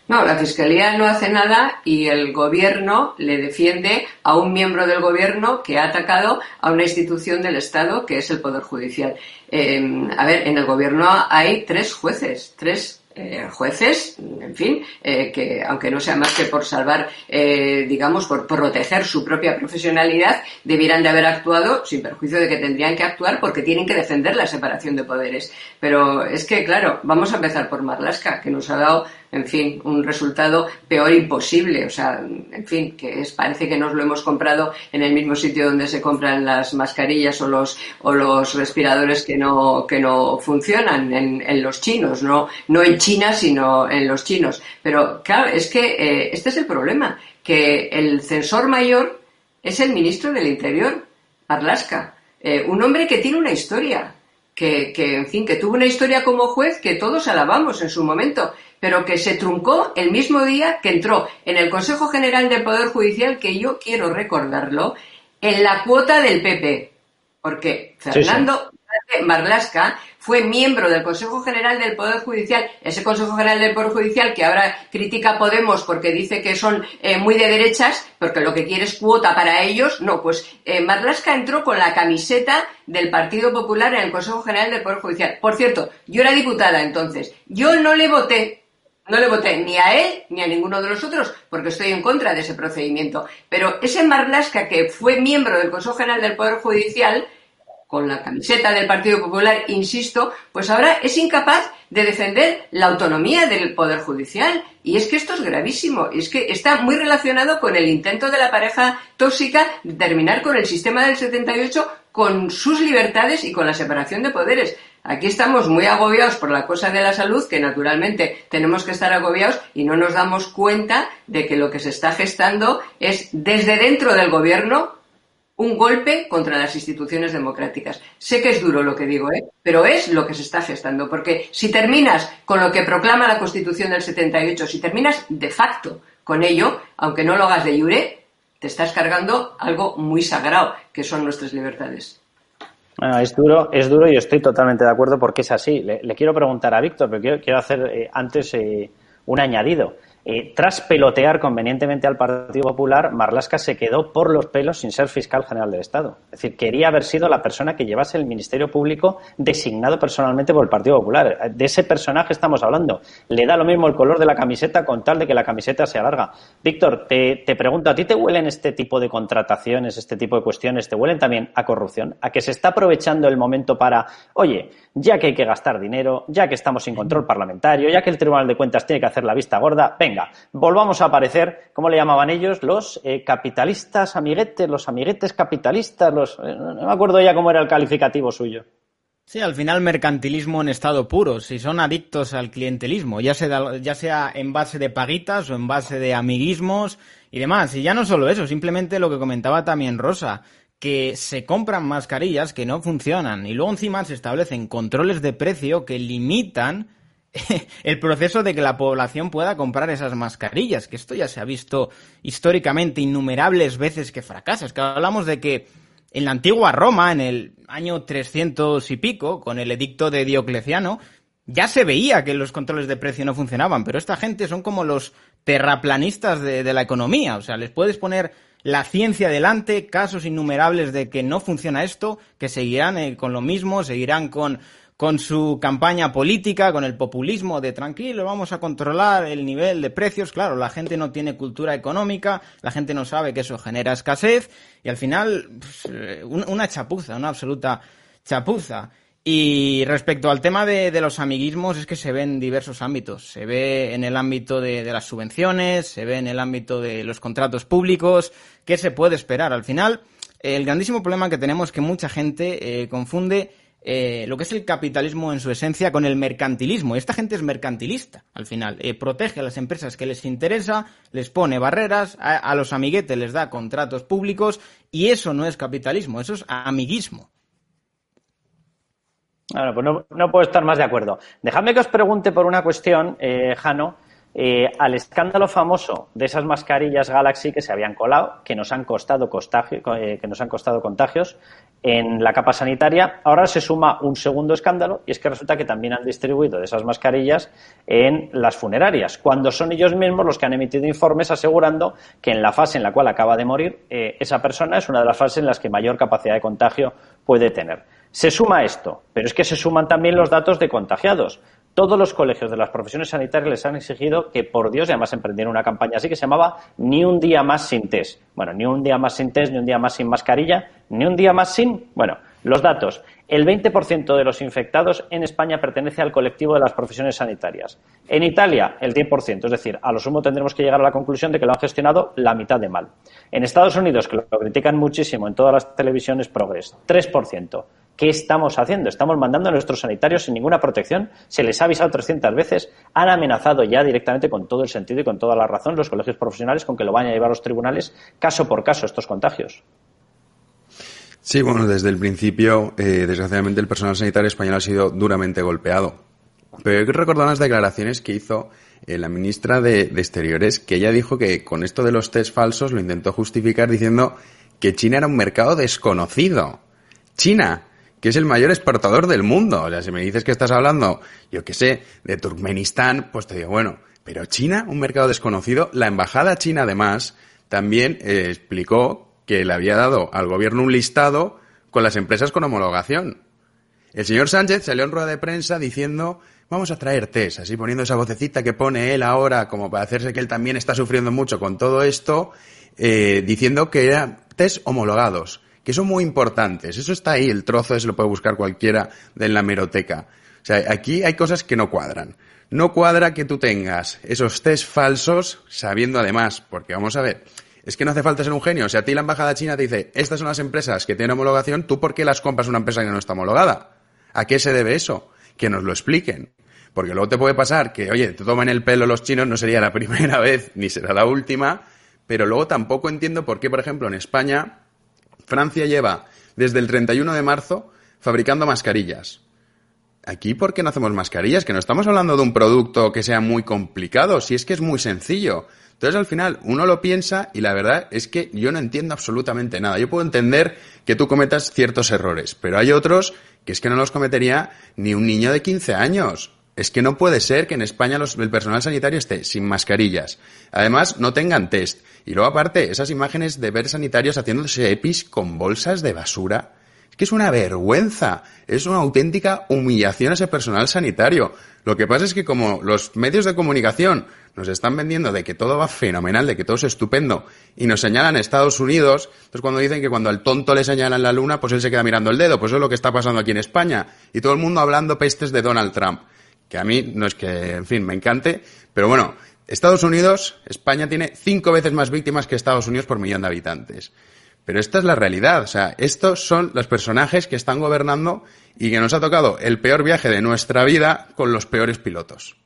No, la Fiscalía no hace nada y el Gobierno le defiende a un miembro del Gobierno que ha atacado a una institución del Estado que es el Poder Judicial. Eh, a ver, en el Gobierno hay tres jueces, tres eh, jueces, en fin, eh, que aunque no sea más que por salvar, eh, digamos, por proteger su propia profesionalidad, debieran de haber actuado sin perjuicio de que tendrían que actuar porque tienen que defender la separación de poderes. Pero es que, claro, vamos a empezar por Marlaska, que nos ha dado en fin, un resultado peor imposible. O sea, en fin, que parece que nos lo hemos comprado en el mismo sitio donde se compran las mascarillas o los, o los respiradores que no, que no funcionan, en, en los chinos, no, no en China, sino en los chinos. Pero claro, es que eh, este es el problema, que el censor mayor es el ministro del Interior, Arlasca, eh, un hombre que tiene una historia, que, que, en fin, que tuvo una historia como juez que todos alabamos en su momento, pero que se truncó el mismo día que entró en el Consejo General del Poder Judicial, que yo quiero recordarlo, en la cuota del PP. Porque Fernando sí, sí. Marlasca fue miembro del Consejo General del Poder Judicial, ese Consejo General del Poder Judicial que ahora critica Podemos porque dice que son eh, muy de derechas, porque lo que quiere es cuota para ellos. No, pues eh, Marlasca entró con la camiseta del Partido Popular en el Consejo General del Poder Judicial. Por cierto, yo era diputada entonces. Yo no le voté no le voté ni a él ni a ninguno de los otros porque estoy en contra de ese procedimiento. Pero ese Marlasca que fue miembro del Consejo General del Poder Judicial, con la camiseta del Partido Popular, insisto, pues ahora es incapaz de defender la autonomía del Poder Judicial. Y es que esto es gravísimo. Y es que está muy relacionado con el intento de la pareja tóxica de terminar con el sistema del 78, con sus libertades y con la separación de poderes. Aquí estamos muy agobiados por la cosa de la salud, que naturalmente tenemos que estar agobiados y no nos damos cuenta de que lo que se está gestando es desde dentro del gobierno un golpe contra las instituciones democráticas. Sé que es duro lo que digo, ¿eh? pero es lo que se está gestando, porque si terminas con lo que proclama la Constitución del 78, si terminas de facto con ello, aunque no lo hagas de jure, te estás cargando algo muy sagrado, que son nuestras libertades. Bueno, es duro, es duro y estoy totalmente de acuerdo porque es así. Le, le quiero preguntar a Víctor, pero quiero, quiero hacer eh, antes eh, un añadido. Eh, tras pelotear convenientemente al Partido Popular, Marlasca se quedó por los pelos sin ser fiscal general del Estado. Es decir, quería haber sido la persona que llevase el Ministerio Público designado personalmente por el Partido Popular. De ese personaje estamos hablando. Le da lo mismo el color de la camiseta con tal de que la camiseta sea larga. Víctor, te, te pregunto, ¿a ti te huelen este tipo de contrataciones, este tipo de cuestiones? ¿Te huelen también a corrupción? ¿A que se está aprovechando el momento para, oye, ya que hay que gastar dinero, ya que estamos sin control parlamentario, ya que el Tribunal de Cuentas tiene que hacer la vista gorda, venga, volvamos a aparecer, ¿cómo le llamaban ellos? Los eh, capitalistas amiguetes, los amiguetes capitalistas, los, eh, no me acuerdo ya cómo era el calificativo suyo. Sí, al final mercantilismo en estado puro, si son adictos al clientelismo, ya sea, ya sea en base de paguitas o en base de amiguismos y demás. Y ya no solo eso, simplemente lo que comentaba también Rosa, que se compran mascarillas que no funcionan y luego encima se establecen controles de precio que limitan <laughs> el proceso de que la población pueda comprar esas mascarillas, que esto ya se ha visto históricamente innumerables veces que fracasa. Es que hablamos de que en la antigua Roma, en el año 300 y pico, con el edicto de Diocleciano, ya se veía que los controles de precio no funcionaban, pero esta gente son como los terraplanistas de, de la economía, o sea, les puedes poner la ciencia delante, casos innumerables de que no funciona esto, que seguirán eh, con lo mismo, seguirán con con su campaña política, con el populismo de tranquilo, vamos a controlar el nivel de precios. Claro, la gente no tiene cultura económica, la gente no sabe que eso genera escasez y al final pues, eh, una chapuza, una absoluta chapuza. Y respecto al tema de, los amiguismos, es que se ve en diversos ámbitos. Se ve en el ámbito de, las subvenciones, se ve en el ámbito de los contratos públicos. ¿Qué se puede esperar? Al final, el grandísimo problema que tenemos es que mucha gente eh, confunde eh, lo que es el capitalismo en su esencia con el mercantilismo. Esta gente es mercantilista, al final. Eh, protege a las empresas que les interesa, les pone barreras, a, los amiguetes les da contratos públicos y eso no es capitalismo, eso es amiguismo. Bueno, pues no, puedo estar más de acuerdo. Dejadme que os pregunte por una cuestión, eh, Jano, eh, al escándalo famoso de esas mascarillas Galaxy que se habían colado, que nos han costado eh, que nos han costado contagios en la capa sanitaria. Ahora se suma un segundo escándalo y es que resulta que también han distribuido esas mascarillas en las funerarias, cuando son ellos mismos los que han emitido informes asegurando que en la fase en la cual acaba de morir esa persona es una de las fases en las que mayor capacidad de contagio puede tener. Se suma esto, pero es que se suman también los datos de contagiados. Todos los colegios de las profesiones sanitarias les han exigido que, por Dios, y además emprendieron una campaña así que se llamaba Ni un día más sin test. Bueno, ni un día más sin test, ni un día más sin mascarilla, ni un día más sin. Bueno, los datos. El 20% de los infectados en España pertenece al colectivo de las profesiones sanitarias. En Italia, el 10%. Es decir, a lo sumo tendremos que llegar a la conclusión de que lo han gestionado la mitad de mal. En Estados Unidos, que lo critican muchísimo en todas las televisiones progres, 3%. ¿Qué estamos haciendo? Estamos mandando a nuestros sanitarios sin ninguna protección. Se les ha avisado 300 veces. Han amenazado ya directamente con todo el sentido y con toda la razón los colegios profesionales con que lo vayan a llevar a los tribunales caso por caso estos contagios. Sí, bueno, desde el principio, eh, desgraciadamente, el personal sanitario español ha sido duramente golpeado. Pero hay que recordar unas declaraciones que hizo eh, la ministra de, de Exteriores, que ella dijo que con esto de los test falsos lo intentó justificar diciendo que China era un mercado desconocido. China, que es el mayor exportador del mundo. O sea, si me dices que estás hablando, yo qué sé, de Turkmenistán, pues te digo, bueno, pero China, un mercado desconocido, la embajada china además también eh, explicó que le había dado al gobierno un listado con las empresas con homologación. El señor Sánchez salió en rueda de prensa diciendo vamos a traer test, así poniendo esa vocecita que pone él ahora como para hacerse que él también está sufriendo mucho con todo esto, eh, diciendo que eran test homologados que son muy importantes. Eso está ahí, el trozo ese lo puede buscar cualquiera de la meroteca. O sea, aquí hay cosas que no cuadran. No cuadra que tú tengas esos test falsos sabiendo además, porque vamos a ver, es que no hace falta ser un genio. O sea, a ti la embajada china te dice, estas son las empresas que tienen homologación, ¿tú por qué las compras una empresa que no está homologada? ¿A qué se debe eso? Que nos lo expliquen. Porque luego te puede pasar que, oye, te toman el pelo los chinos, no sería la <laughs> primera vez ni será la última, pero luego tampoco entiendo por qué, por ejemplo, en España Francia lleva desde el 31 de marzo fabricando mascarillas. Aquí, ¿por qué no hacemos mascarillas? Que no estamos hablando de un producto que sea muy complicado, si es que es muy sencillo. Entonces, al final, uno lo piensa y la verdad es que yo no entiendo absolutamente nada. Yo puedo entender que tú cometas ciertos errores, pero hay otros que es que no los cometería ni un niño de 15 años. Es que no puede ser que en España el personal sanitario esté sin mascarillas. Además, no tengan test. Y luego, aparte, esas imágenes de ver sanitarios haciéndose EPIs con bolsas de basura. Es que es una vergüenza. Es una auténtica humillación a ese personal sanitario. Lo que pasa es que como los medios de comunicación nos están vendiendo de que todo va fenomenal, de que todo es estupendo, y nos señalan Estados Unidos, entonces cuando dicen que cuando al tonto le señalan la luna, pues él se queda mirando el dedo. Pues eso es lo que está pasando aquí en España. Y todo el mundo hablando pestes de Donald Trump que a mí no es que, en fin, me encante, pero bueno, Estados Unidos, España tiene cinco veces más víctimas que Estados Unidos por millón de habitantes. Pero esta es la realidad, o sea, estos son los personajes que están gobernando y que nos ha tocado el peor viaje de nuestra vida con los peores pilotos.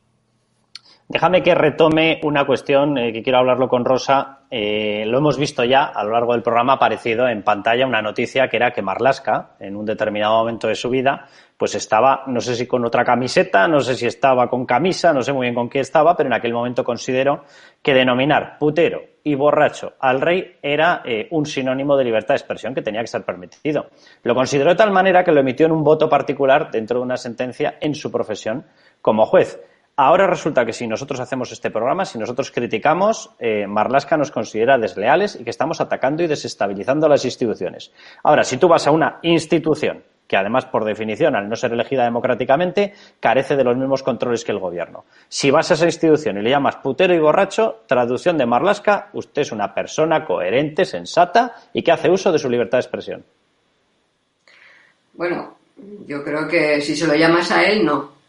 Déjame que retome una cuestión eh, que quiero hablarlo con Rosa. Eh, lo hemos visto ya a lo largo del programa, aparecido en pantalla una noticia que era que Marlaska, en un determinado momento de su vida, pues estaba, no sé si con otra camiseta, no sé si estaba con camisa, no sé muy bien con qué estaba, pero en aquel momento considero que denominar putero y borracho al rey era eh, un sinónimo de libertad de expresión que tenía que ser permitido. Lo consideró de tal manera que lo emitió en un voto particular dentro de una sentencia en su profesión como juez. Ahora resulta que si nosotros hacemos este programa, si nosotros criticamos, eh, Marlaska nos considera desleales y que estamos atacando y desestabilizando las instituciones. Ahora, si tú vas a una institución que además, por definición, al no ser elegida democráticamente, carece de los mismos controles que el gobierno. Si vas a esa institución y le llamas putero y borracho, traducción de Marlasca, usted es una persona coherente, sensata y que hace uso de su libertad de expresión. Bueno, yo creo que si se lo llamas a él, no.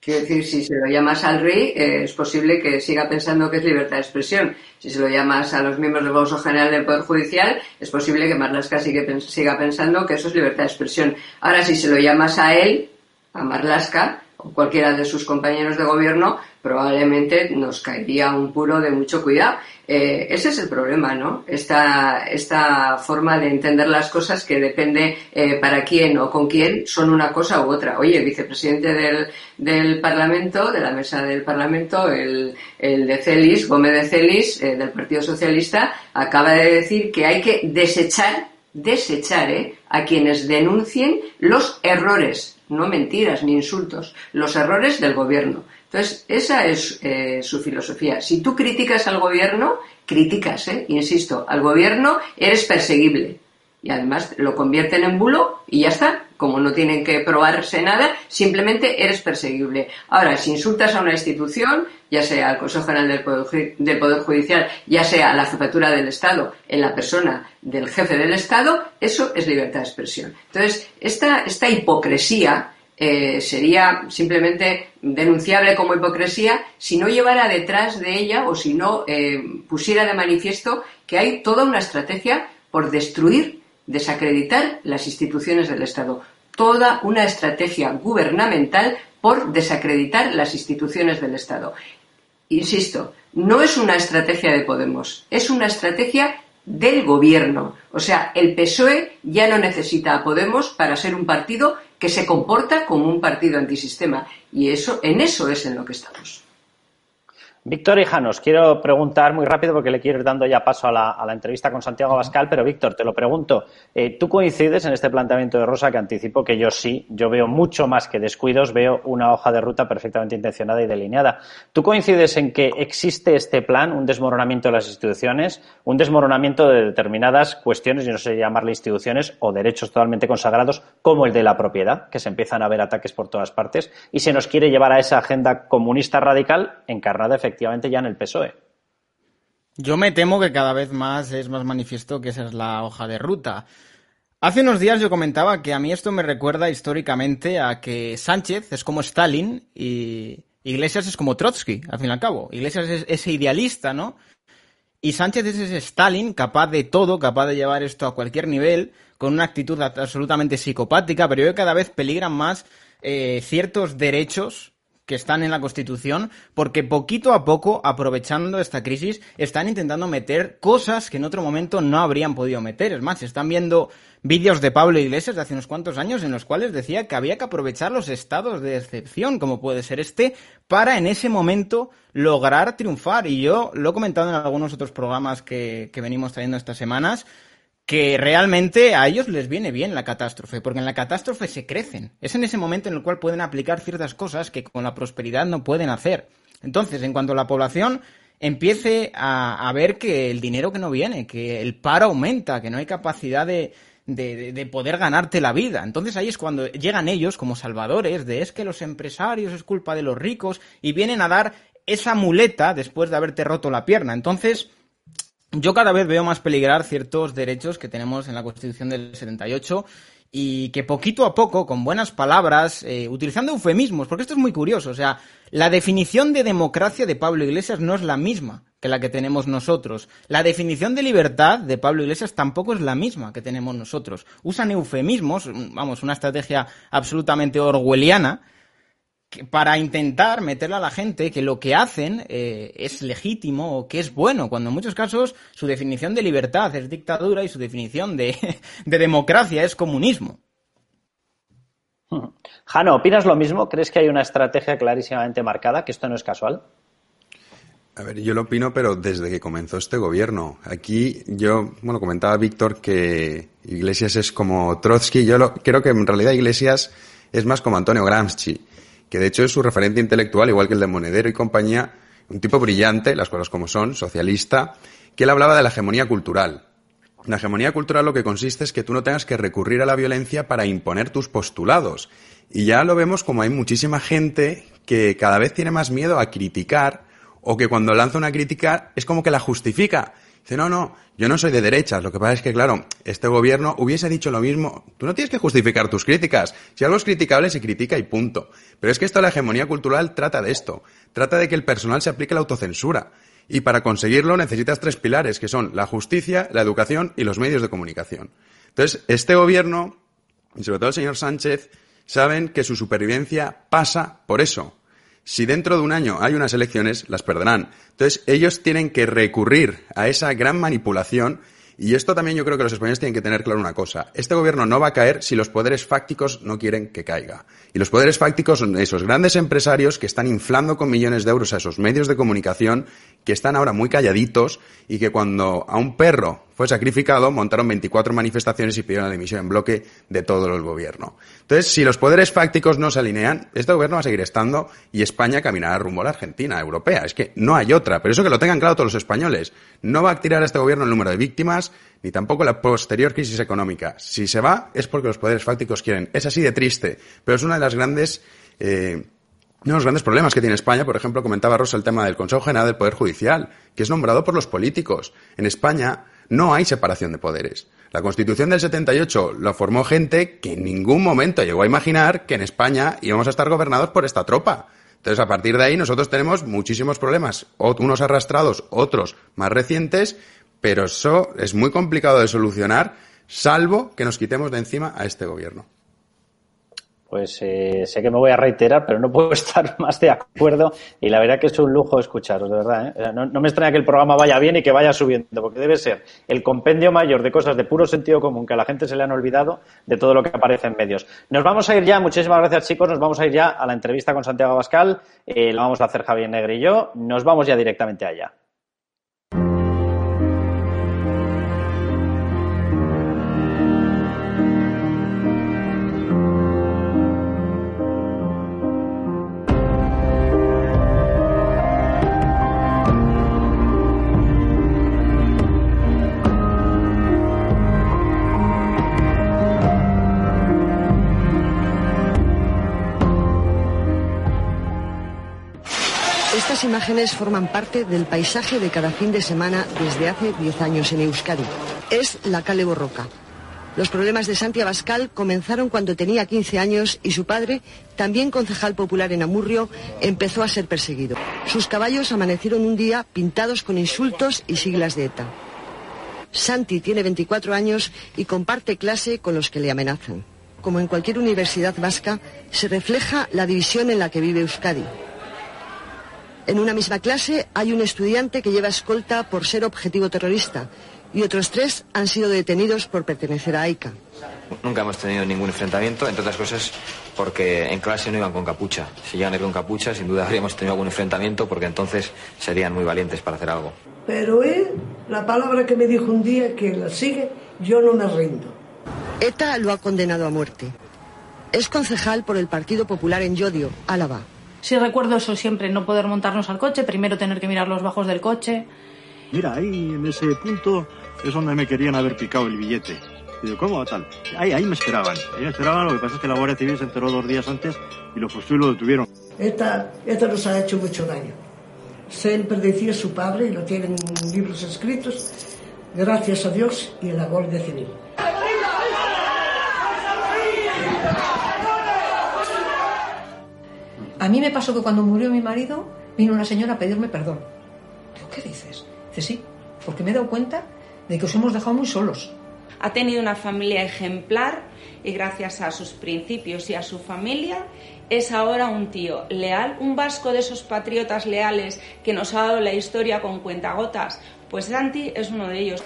Quiero decir, si se lo llamas al rey, eh, es posible que siga pensando que es libertad de expresión. Si se lo llamas a los miembros del Consejo General del Poder Judicial, es posible que Marlaska siga pensando que eso es libertad de expresión. Ahora, si se lo llamas a él, a Marlaska, o cualquiera de sus compañeros de gobierno, probablemente nos caería un puro de mucho cuidado. Eh, ese es el problema, ¿no? Esta, esta forma de entender las cosas que depende eh, para quién o con quién son una cosa u otra. Oye, el vicepresidente del, del Parlamento, de la mesa del Parlamento, el, el de Celis, Gómez de Celis, eh, del Partido Socialista, acaba de decir que hay que desechar, desechar, ¿eh? a quienes denuncien los errores, no mentiras ni insultos, los errores del gobierno. Entonces, esa es eh, su filosofía. Si tú criticas al gobierno, criticas, ¿eh? insisto, al gobierno eres perseguible. Y además lo convierten en bulo y ya está. Como no tienen que probarse nada, simplemente eres perseguible. Ahora, si insultas a una institución, ya sea al Consejo General del Poder, del Poder Judicial, ya sea a la jefatura del Estado, en la persona del jefe del Estado, eso es libertad de expresión. Entonces, esta, esta hipocresía eh, sería simplemente denunciable como hipocresía si no llevara detrás de ella o si no eh, pusiera de manifiesto que hay toda una estrategia por destruir, desacreditar las instituciones del Estado. Toda una estrategia gubernamental por desacreditar las instituciones del Estado. Insisto, no es una estrategia de Podemos, es una estrategia del gobierno. O sea, el PSOE ya no necesita a Podemos para ser un partido que se comporta como un partido antisistema. Y eso, en eso es en lo que estamos. Víctor Hijanos, quiero preguntar muy rápido porque le quiero ir dando ya paso a la, entrevista con Santiago Abascal, pero Víctor, te lo pregunto. Eh, ¿Tú coincides en este planteamiento de Rosa que anticipo que yo sí, yo veo mucho más que descuidos, veo una hoja de ruta perfectamente intencionada y delineada? ¿Tú coincides en que existe este plan, un desmoronamiento de las instituciones, un desmoronamiento de determinadas cuestiones, y no sé llamarle instituciones, o derechos totalmente consagrados, como el de la propiedad, que se empiezan a ver ataques por todas partes, y se nos quiere llevar a esa agenda comunista radical encarnada efectivamente efectivamente ya en el PSOE. Yo me temo que cada vez más es más manifiesto que esa es la hoja de ruta. Hace unos días yo comentaba que a mí esto me recuerda históricamente a que Sánchez es como Stalin y Iglesias es como Trotsky, al fin y al cabo. Iglesias es ese idealista, ¿no? Y Sánchez es ese Stalin capaz de todo, capaz de llevar esto a cualquier nivel, con una actitud absolutamente psicopática, pero yo cada vez peligran más eh, ciertos derechos que están en la Constitución, porque poquito a poco, aprovechando esta crisis, están intentando meter cosas que en otro momento no habrían podido meter. Es más, están viendo vídeos de Pablo Iglesias de hace unos cuantos años en los cuales decía que había que aprovechar los estados de excepción, como puede ser este, para en ese momento lograr triunfar. Y yo lo he comentado en algunos otros programas que, que venimos trayendo estas semanas que realmente a ellos les viene bien la catástrofe, porque en la catástrofe se crecen. Es en ese momento en el cual pueden aplicar ciertas cosas que con la prosperidad no pueden hacer. Entonces, en cuanto a la población empiece a, ver que el dinero que no viene, que el paro aumenta, que no hay capacidad de, de, poder ganarte la vida. Entonces ahí es cuando llegan ellos como salvadores de es que los empresarios es culpa de los ricos y vienen a dar esa muleta después de haberte roto la pierna. Entonces, yo cada vez veo más peligrar ciertos derechos que tenemos en la Constitución del 78 y que poquito a poco, con buenas palabras, eh, utilizando eufemismos, porque esto es muy curioso, o sea, la definición de democracia de Pablo Iglesias no es la misma que la que tenemos nosotros. La definición de libertad de Pablo Iglesias tampoco es la misma que tenemos nosotros. Usan eufemismos, vamos, una estrategia absolutamente orwelliana, para intentar meterle a la gente que lo que hacen eh, es legítimo o que es bueno, cuando en muchos casos su definición de libertad es dictadura y su definición de, <laughs> democracia es comunismo. Jano, ¿opinas lo mismo? ¿Crees que hay una estrategia clarísimamente marcada, que esto no es casual? A ver, yo lo opino, pero desde que comenzó este gobierno. Aquí yo, bueno, comentaba Víctor que Iglesias es como Trotsky. Yo lo, creo que en realidad Iglesias es más como Antonio Gramsci que de hecho es su referente intelectual, igual que el de Monedero y compañía, un tipo brillante, las cosas como son, socialista, que él hablaba de la hegemonía cultural. La hegemonía cultural lo que consiste es que tú no tengas que recurrir a la violencia para imponer tus postulados. Y ya lo vemos como hay muchísima gente que cada vez tiene más miedo a criticar o que cuando lanza una crítica es como que la justifica. Dice, no, no, yo no soy de derechas. Lo que pasa es que, claro, este gobierno hubiese dicho lo mismo. Tú no tienes que justificar tus críticas. Si algo es criticable, se critica y punto. Pero es que esto, la hegemonía cultural, trata de esto. Trata de que el personal se aplique la autocensura. Y para conseguirlo necesitas tres pilares, que son la justicia, la educación y los medios de comunicación. Entonces, este gobierno, y sobre todo el señor Sánchez, saben que su supervivencia pasa por eso. Si dentro de un año hay unas elecciones, las perderán. Entonces, ellos tienen que recurrir a esa gran manipulación y esto también yo creo que los españoles tienen que tener claro una cosa. Este gobierno no va a caer si los poderes fácticos no quieren que caiga. Y los poderes fácticos son esos grandes empresarios que están inflando con millones de euros a esos medios de comunicación que están ahora muy calladitos y que cuando a un perro fue sacrificado montaron 24 manifestaciones y pidieron la dimisión en bloque de todo el gobierno. Entonces, si los poderes fácticos no se alinean, este gobierno va a seguir estando y España caminará rumbo a la Argentina, europea. Es que no hay otra. Pero eso que lo tengan claro todos los españoles. No va a tirar a este gobierno el número de víctimas ni tampoco la posterior crisis económica. Si se va es porque los poderes fácticos quieren. Es así de triste, pero es una de las grandes eh, uno de los grandes problemas que tiene España, por ejemplo, comentaba Rosa el tema del Consejo General del Poder Judicial, que es nombrado por los políticos. En España no hay separación de poderes. La Constitución del 78 lo formó gente que en ningún momento llegó a imaginar que en España íbamos a estar gobernados por esta tropa. Entonces, a partir de ahí, nosotros tenemos muchísimos problemas, unos arrastrados, otros más recientes, pero eso es muy complicado de solucionar, salvo que nos quitemos de encima a este gobierno. Pues eh, sé que me voy a reiterar, pero no puedo <laughs> estar más de acuerdo y la verdad que es un lujo escucharos, de verdad. ¿eh? No, me extraña que el programa vaya bien y que vaya subiendo, porque debe ser el compendio mayor de cosas de puro sentido común que a la gente se le han olvidado de todo lo que aparece en medios. Nos vamos a ir ya, muchísimas gracias chicos, nos vamos a ir ya a la entrevista con Santiago Abascal, eh, vamos a hacer Javier Negre y yo, nos vamos ya directamente allá. Estas imágenes forman parte del paisaje de cada fin de semana desde hace 10 años en Euskadi. Es la Cale Borroca. Los problemas de Santi Abascal comenzaron cuando tenía 15 años y su padre, también concejal popular en Amurrio, empezó a ser perseguido. Sus caballos amanecieron un día pintados con insultos y siglas de ETA. Santi tiene 24 años y comparte clase con los que le amenazan. Como en cualquier universidad vasca, se refleja la división en la que vive Euskadi. En una misma clase hay un estudiante que lleva escolta por ser objetivo terrorista y otros tres han sido detenidos por pertenecer a AICA. Nunca hemos tenido ningún enfrentamiento, entre otras cosas porque en clase no iban con capucha. Si llegan con capucha, sin duda habríamos tenido algún enfrentamiento porque entonces serían muy valientes para hacer algo. Pero él, la palabra que me dijo un día que la sigue, yo no me rindo. ETA lo ha condenado a muerte. Es concejal por el Partido Popular en Yodio, Álava. Sí recuerdo eso siempre, no poder montarnos al coche, primero tener que mirar los bajos del coche. Mira, ahí en ese punto es donde me querían haber picado el billete. Digo, ¿cómo tal? Ahí, ahí me esperaban. Ahí me esperaban, lo que pasa es que la Guardia Civil se enteró dos días antes y los fusiles lo detuvieron. Esta, esta nos ha hecho mucho daño. Siempre decía su padre, y lo tienen en libros escritos, gracias a Dios y a la Guardia Civil. A mí me pasó que cuando murió mi marido vino una señora a pedirme perdón. Digo, ¿qué dices? Dice, sí, porque me he dado cuenta de que os hemos dejado muy solos. Ha tenido una familia ejemplar y gracias a sus principios y a su familia es ahora un tío leal, un vasco de esos patriotas leales que nos ha dado la historia con cuentagotas. Pues Santi es uno de ellos.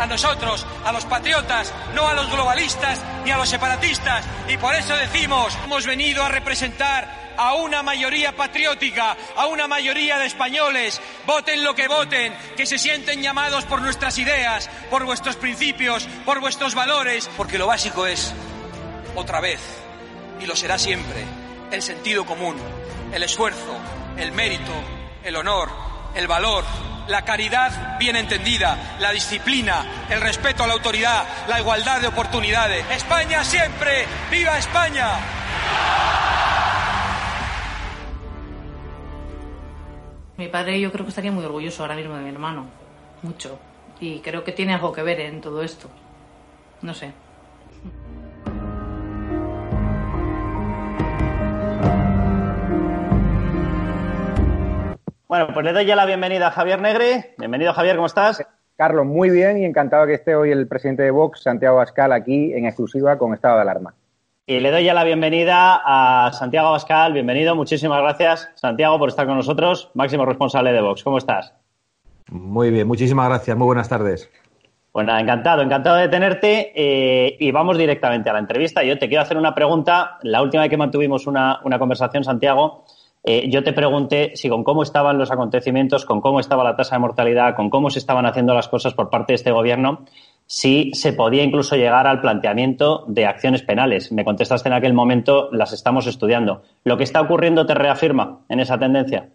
A nosotros, a los patriotas, no a los globalistas ni a los separatistas. Y por eso decimos, hemos venido a representar a una mayoría patriótica, a una mayoría de españoles, voten lo que voten, que se sienten llamados por nuestras ideas, por vuestros principios, por vuestros valores, porque lo básico es, otra vez, y lo será siempre, el sentido común, el esfuerzo, el mérito, el honor, el valor, la caridad bien entendida, la disciplina, el respeto a la autoridad, la igualdad de oportunidades. España siempre, viva España. Mi padre yo creo que estaría muy orgulloso ahora mismo de mi hermano, mucho. Y creo que tiene algo que ver en todo esto. No sé. Bueno, pues le doy ya la bienvenida a Javier Negre. Bienvenido, Javier, ¿cómo estás? Carlos, muy bien y encantado que esté hoy el presidente de Vox, Santiago Abascal, aquí en exclusiva con estado de alarma. Y le doy ya la bienvenida a Santiago Abascal. Bienvenido, muchísimas gracias, Santiago, por estar con nosotros, máximo responsable de Vox. ¿Cómo estás? Muy bien, muchísimas gracias. Muy buenas tardes. Pues nada, encantado, encantado de tenerte eh, y vamos directamente a la entrevista. Yo te quiero hacer una pregunta. La última vez que mantuvimos una, una conversación, Santiago, eh, yo te pregunté si con cómo estaban los acontecimientos, con cómo estaba la tasa de mortalidad, con cómo se estaban haciendo las cosas por parte de este gobierno, si se podía incluso llegar al planteamiento de acciones penales. Me contestaste en aquel momento, las estamos estudiando. ¿Lo que está ocurriendo te reafirma en esa tendencia?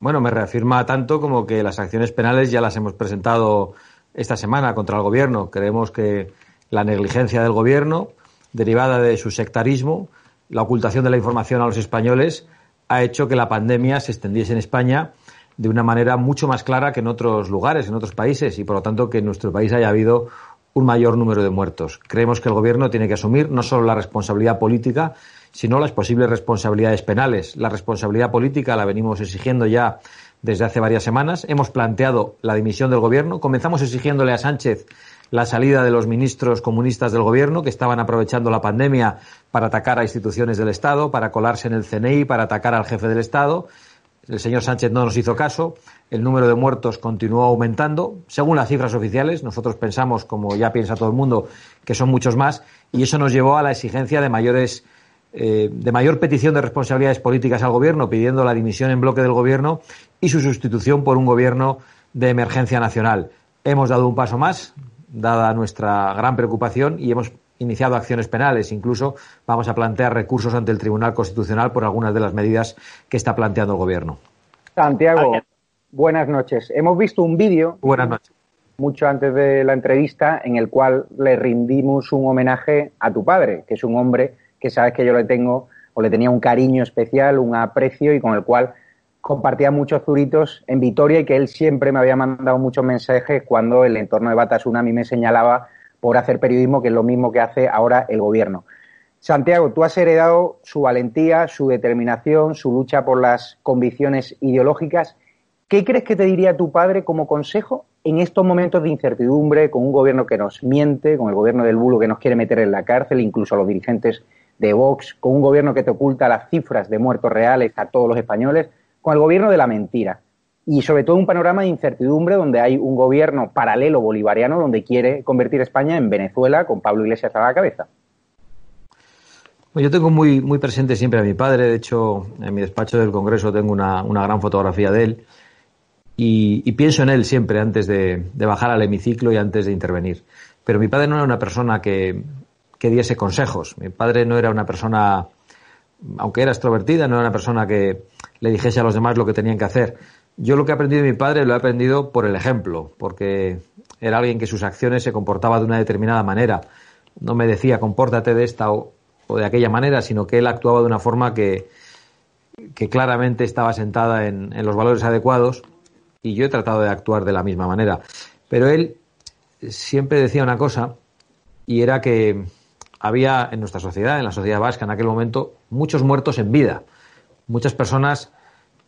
Bueno, me reafirma tanto como que las acciones penales ya las hemos presentado esta semana contra el gobierno. Creemos que la negligencia del gobierno, derivada de su sectarismo, la ocultación de la información a los españoles, ha hecho que la pandemia se extendiese en España de una manera mucho más clara que en otros lugares, en otros países, y por lo tanto que en nuestro país haya habido un mayor número de muertos. Creemos que el Gobierno tiene que asumir no solo la responsabilidad política, sino las posibles responsabilidades penales. La responsabilidad política la venimos exigiendo ya desde hace varias semanas. Hemos planteado la dimisión del Gobierno. Comenzamos exigiéndole a Sánchez la salida de los ministros comunistas del gobierno que estaban aprovechando la pandemia para atacar a instituciones del Estado, para colarse en el CNI, para atacar al jefe del Estado. El señor Sánchez no nos hizo caso. El número de muertos continuó aumentando. Según las cifras oficiales, nosotros pensamos, como ya piensa todo el mundo, que son muchos más. Y eso nos llevó a la exigencia de mayores eh, de mayor petición de responsabilidades políticas al gobierno, pidiendo la dimisión en bloque del gobierno y su sustitución por un gobierno de emergencia nacional. Hemos dado un paso más, dada nuestra gran preocupación, y hemos iniciado acciones penales. Incluso vamos a plantear recursos ante el Tribunal Constitucional por algunas de las medidas que está planteando el Gobierno. Santiago, buenas noches. Hemos visto un vídeo. Buenas noches. Mucho antes de la entrevista, en el cual le rindimos un homenaje a tu padre, que es un hombre que sabes que yo le tengo o le tenía un cariño especial, un aprecio y con el cual compartía muchos zuritos en Vitoria y que él siempre me había mandado muchos mensajes cuando el entorno de Batasuna a mí me señalaba por hacer periodismo, que es lo mismo que hace ahora el gobierno. Santiago, tú has heredado su valentía, su determinación, su lucha por las convicciones ideológicas. ¿Qué crees que te diría tu padre como consejo en estos momentos de incertidumbre, con un gobierno que nos miente, con el gobierno del bulo que nos quiere meter en la cárcel, incluso a los dirigentes de Vox, con un gobierno que te oculta las cifras de muertos reales a todos los españoles? Con el gobierno de la mentira. Y sobre todo un panorama de incertidumbre donde hay un gobierno paralelo bolivariano donde quiere convertir España en Venezuela con Pablo Iglesias a la cabeza. Yo tengo muy, muy presente siempre a mi padre. De hecho, en mi despacho del Congreso tengo una, gran fotografía de él. Y, pienso en él siempre antes de, bajar al hemiciclo y antes de intervenir. Pero mi padre no era una persona que, que diese consejos. Mi padre no era una persona, aunque era extrovertida, no era una persona que, le dijese a los demás lo que tenían que hacer. Yo lo que he aprendido de mi padre lo he aprendido por el ejemplo, porque era alguien que sus acciones se comportaba de una determinada manera. No me decía compórtate de esta o, de aquella manera, sino que él actuaba de una forma que, que claramente estaba sentada en, en los valores adecuados y yo he tratado de actuar de la misma manera. Pero él siempre decía una cosa y era que había en nuestra sociedad, en la sociedad vasca en aquel momento, muchos muertos en vida muchas personas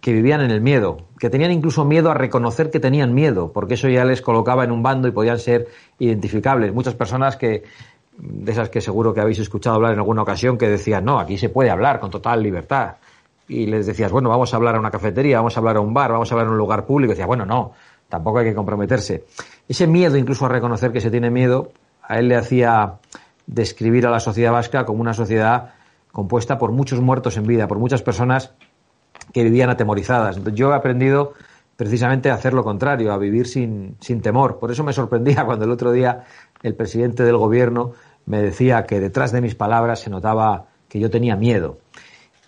que vivían en el miedo, que tenían incluso miedo a reconocer que tenían miedo, porque eso ya les colocaba en un bando y podían ser identificables. Muchas personas que, de esas que seguro que habéis escuchado hablar en alguna ocasión, que decían, no, aquí se puede hablar con total libertad. Y les decías, bueno, vamos a hablar a una cafetería, vamos a hablar a un bar, vamos a hablar en un lugar público. Y decía, bueno, no, tampoco hay que comprometerse. Ese miedo, incluso a reconocer que se tiene miedo, a él le hacía describir a la sociedad vasca como una sociedad compuesta por muchos muertos en vida, por muchas personas que vivían atemorizadas. Yo he aprendido precisamente a hacer lo contrario, a vivir sin, sin temor. Por eso me sorprendía <laughs> cuando el otro día el presidente del gobierno me decía que detrás de mis palabras se notaba que yo tenía miedo.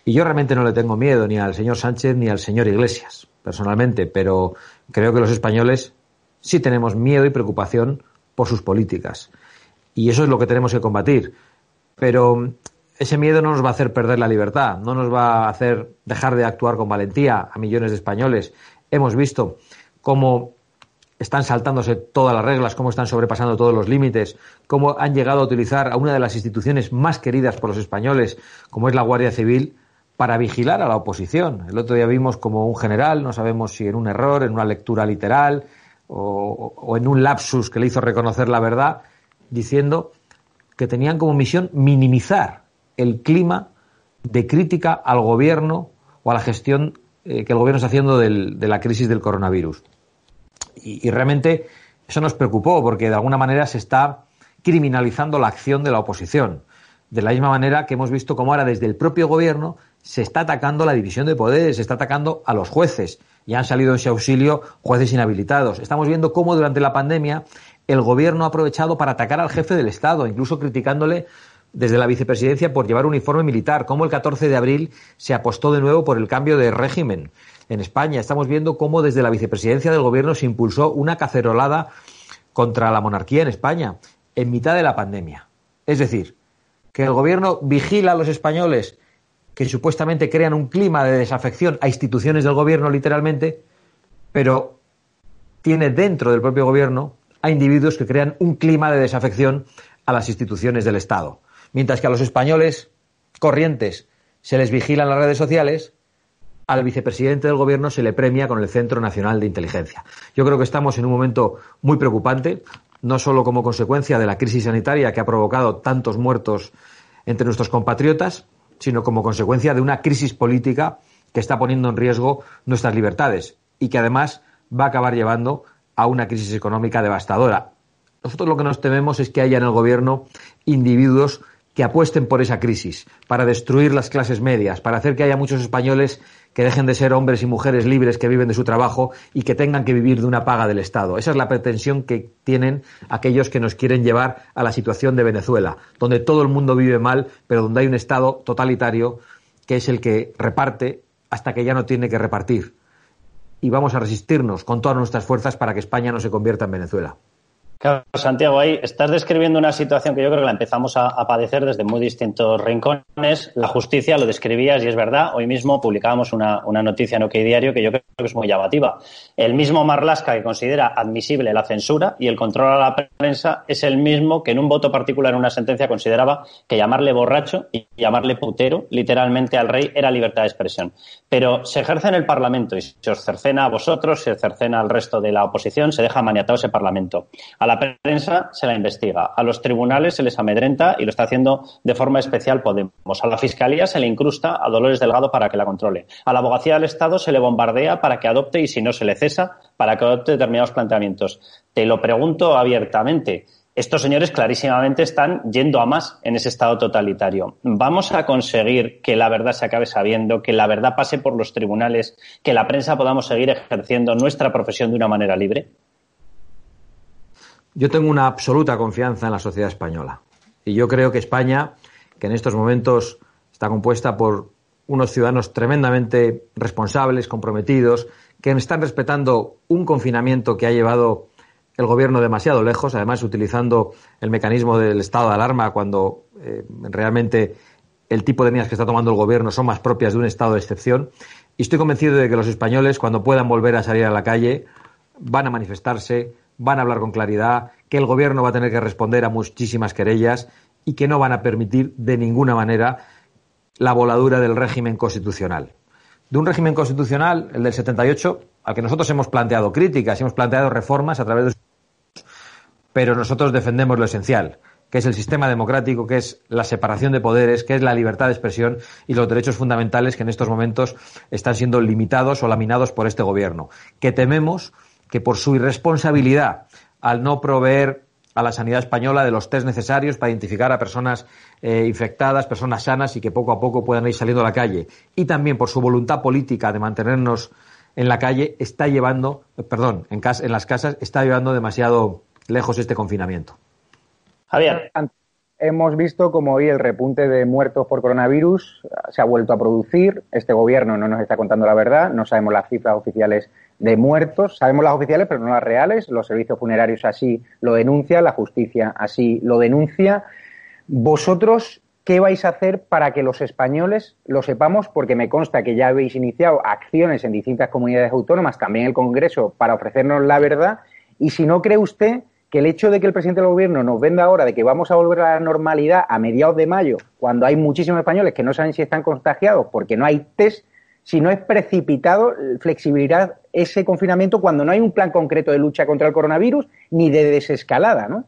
Y yo realmente no le tengo miedo ni al señor Sánchez ni al señor Iglesias, personalmente, pero creo que los españoles sí tenemos miedo y preocupación por sus políticas. Y eso es lo que tenemos que combatir. Pero ese miedo no nos va a hacer perder la libertad, no nos va a hacer dejar de actuar con valentía a millones de españoles. Hemos visto cómo están saltándose todas las reglas, cómo están sobrepasando todos los límites, cómo han llegado a utilizar a una de las instituciones más queridas por los españoles, como es la Guardia Civil, para vigilar a la oposición. El otro día vimos como un general, no sabemos si en un error, en una lectura literal o, en un lapsus que le hizo reconocer la verdad, diciendo que tenían como misión minimizar el clima de crítica al gobierno o a la gestión eh, que el gobierno está haciendo de la crisis del coronavirus. Y, realmente eso nos preocupó porque de alguna manera se está criminalizando la acción de la oposición. De la misma manera que hemos visto cómo ahora desde el propio gobierno se está atacando la división de poderes, se está atacando a los jueces y han salido en ese auxilio jueces inhabilitados. Estamos viendo cómo durante la pandemia el gobierno ha aprovechado para atacar al jefe del Estado, incluso criticándole desde la vicepresidencia por llevar uniforme militar, cómo el 14 de abril se apostó de nuevo por el cambio de régimen en España. Estamos viendo cómo desde la vicepresidencia del gobierno se impulsó una cacerolada contra la monarquía en España en mitad de la pandemia. Es decir, que el gobierno vigila a los españoles que supuestamente crean un clima de desafección a instituciones del gobierno literalmente, pero tiene dentro del propio gobierno a individuos que crean un clima de desafección a las instituciones del Estado. Mientras que a los españoles corrientes se les vigila en las redes sociales, al vicepresidente del gobierno se le premia con el Centro Nacional de Inteligencia. Yo creo que estamos en un momento muy preocupante, no solo como consecuencia de la crisis sanitaria que ha provocado tantos muertos entre nuestros compatriotas, sino como consecuencia de una crisis política que está poniendo en riesgo nuestras libertades y que además va a acabar llevando a una crisis económica devastadora. Nosotros lo que nos tememos es que haya en el gobierno individuos que apuesten por esa crisis, para destruir las clases medias, para hacer que haya muchos españoles que dejen de ser hombres y mujeres libres que viven de su trabajo y que tengan que vivir de una paga del Estado. Esa es la pretensión que tienen aquellos que nos quieren llevar a la situación de Venezuela, donde todo el mundo vive mal, pero donde hay un Estado totalitario que es el que reparte hasta que ya no tiene que repartir. Y vamos a resistirnos con todas nuestras fuerzas para que España no se convierta en Venezuela. Santiago, ahí estás describiendo una situación que yo creo que la empezamos a, padecer desde muy distintos rincones. La justicia lo describías y es verdad. Hoy mismo publicábamos una, noticia en OK Diario que yo creo que es muy llamativa. El mismo Marlasca que considera admisible la censura y el control a la prensa es el mismo que en un voto particular en una sentencia consideraba que llamarle borracho y llamarle putero literalmente al rey era libertad de expresión. Pero se ejerce en el Parlamento y se os cercena a vosotros, se cercena al resto de la oposición, se deja maniatado ese Parlamento. La prensa se la investiga, a los tribunales se les amedrenta y lo está haciendo de forma especial Podemos. A la Fiscalía se le incrusta a Dolores Delgado para que la controle. A la Abogacía del Estado se le bombardea para que adopte y si no se le cesa, para que adopte determinados planteamientos. Te lo pregunto abiertamente estos señores clarísimamente están yendo a más en ese estado totalitario. ¿Vamos a conseguir que la verdad se acabe sabiendo, que la verdad pase por los tribunales, que la prensa podamos seguir ejerciendo nuestra profesión de una manera libre? Yo tengo una absoluta confianza en la sociedad española. Y yo creo que España, que en estos momentos está compuesta por unos ciudadanos tremendamente responsables, comprometidos, que están respetando un confinamiento que ha llevado el gobierno demasiado lejos, además utilizando el mecanismo del estado de alarma cuando eh, realmente el tipo de medidas que está tomando el gobierno son más propias de un estado de excepción. Y estoy convencido de que los españoles, cuando puedan volver a salir a la calle, van a manifestarse, van a hablar con claridad, que el gobierno va a tener que responder a muchísimas querellas y que no van a permitir de ninguna manera la voladura del régimen constitucional. De un régimen constitucional, el del 78, al que nosotros hemos planteado críticas hemos planteado reformas a través de pero nosotros defendemos lo esencial, que es el sistema democrático, que es la separación de poderes, que es la libertad de expresión y los derechos fundamentales que en estos momentos están siendo limitados o laminados por este gobierno. Que tememos que por su irresponsabilidad al no proveer a la sanidad española de los test necesarios para identificar a personas eh, infectadas, personas sanas y que poco a poco puedan ir saliendo a la calle. Y también por su voluntad política de mantenernos en la calle, está llevando, eh, perdón, en, en las casas, está llevando demasiado lejos este confinamiento. Javier. Hemos visto como hoy el repunte de muertos por coronavirus se ha vuelto a producir. Este gobierno no nos está contando la verdad, no sabemos las cifras oficiales de muertos, sabemos las oficiales pero no las reales. Los servicios funerarios así lo denuncian, la justicia así lo denuncia. Vosotros, ¿qué vais a hacer para que los españoles lo sepamos? Porque me consta que ya habéis iniciado acciones en distintas comunidades autónomas, también el Congreso, para ofrecernos la verdad. Y si no cree usted que el hecho de que el presidente del gobierno nos venda ahora de que vamos a volver a la normalidad a mediados de mayo, cuando hay muchísimos españoles que no saben si están contagiados porque no hay test, si no es precipitado flexibilidad ese confinamiento cuando no hay un plan concreto de lucha contra el coronavirus ni de desescalada, ¿no?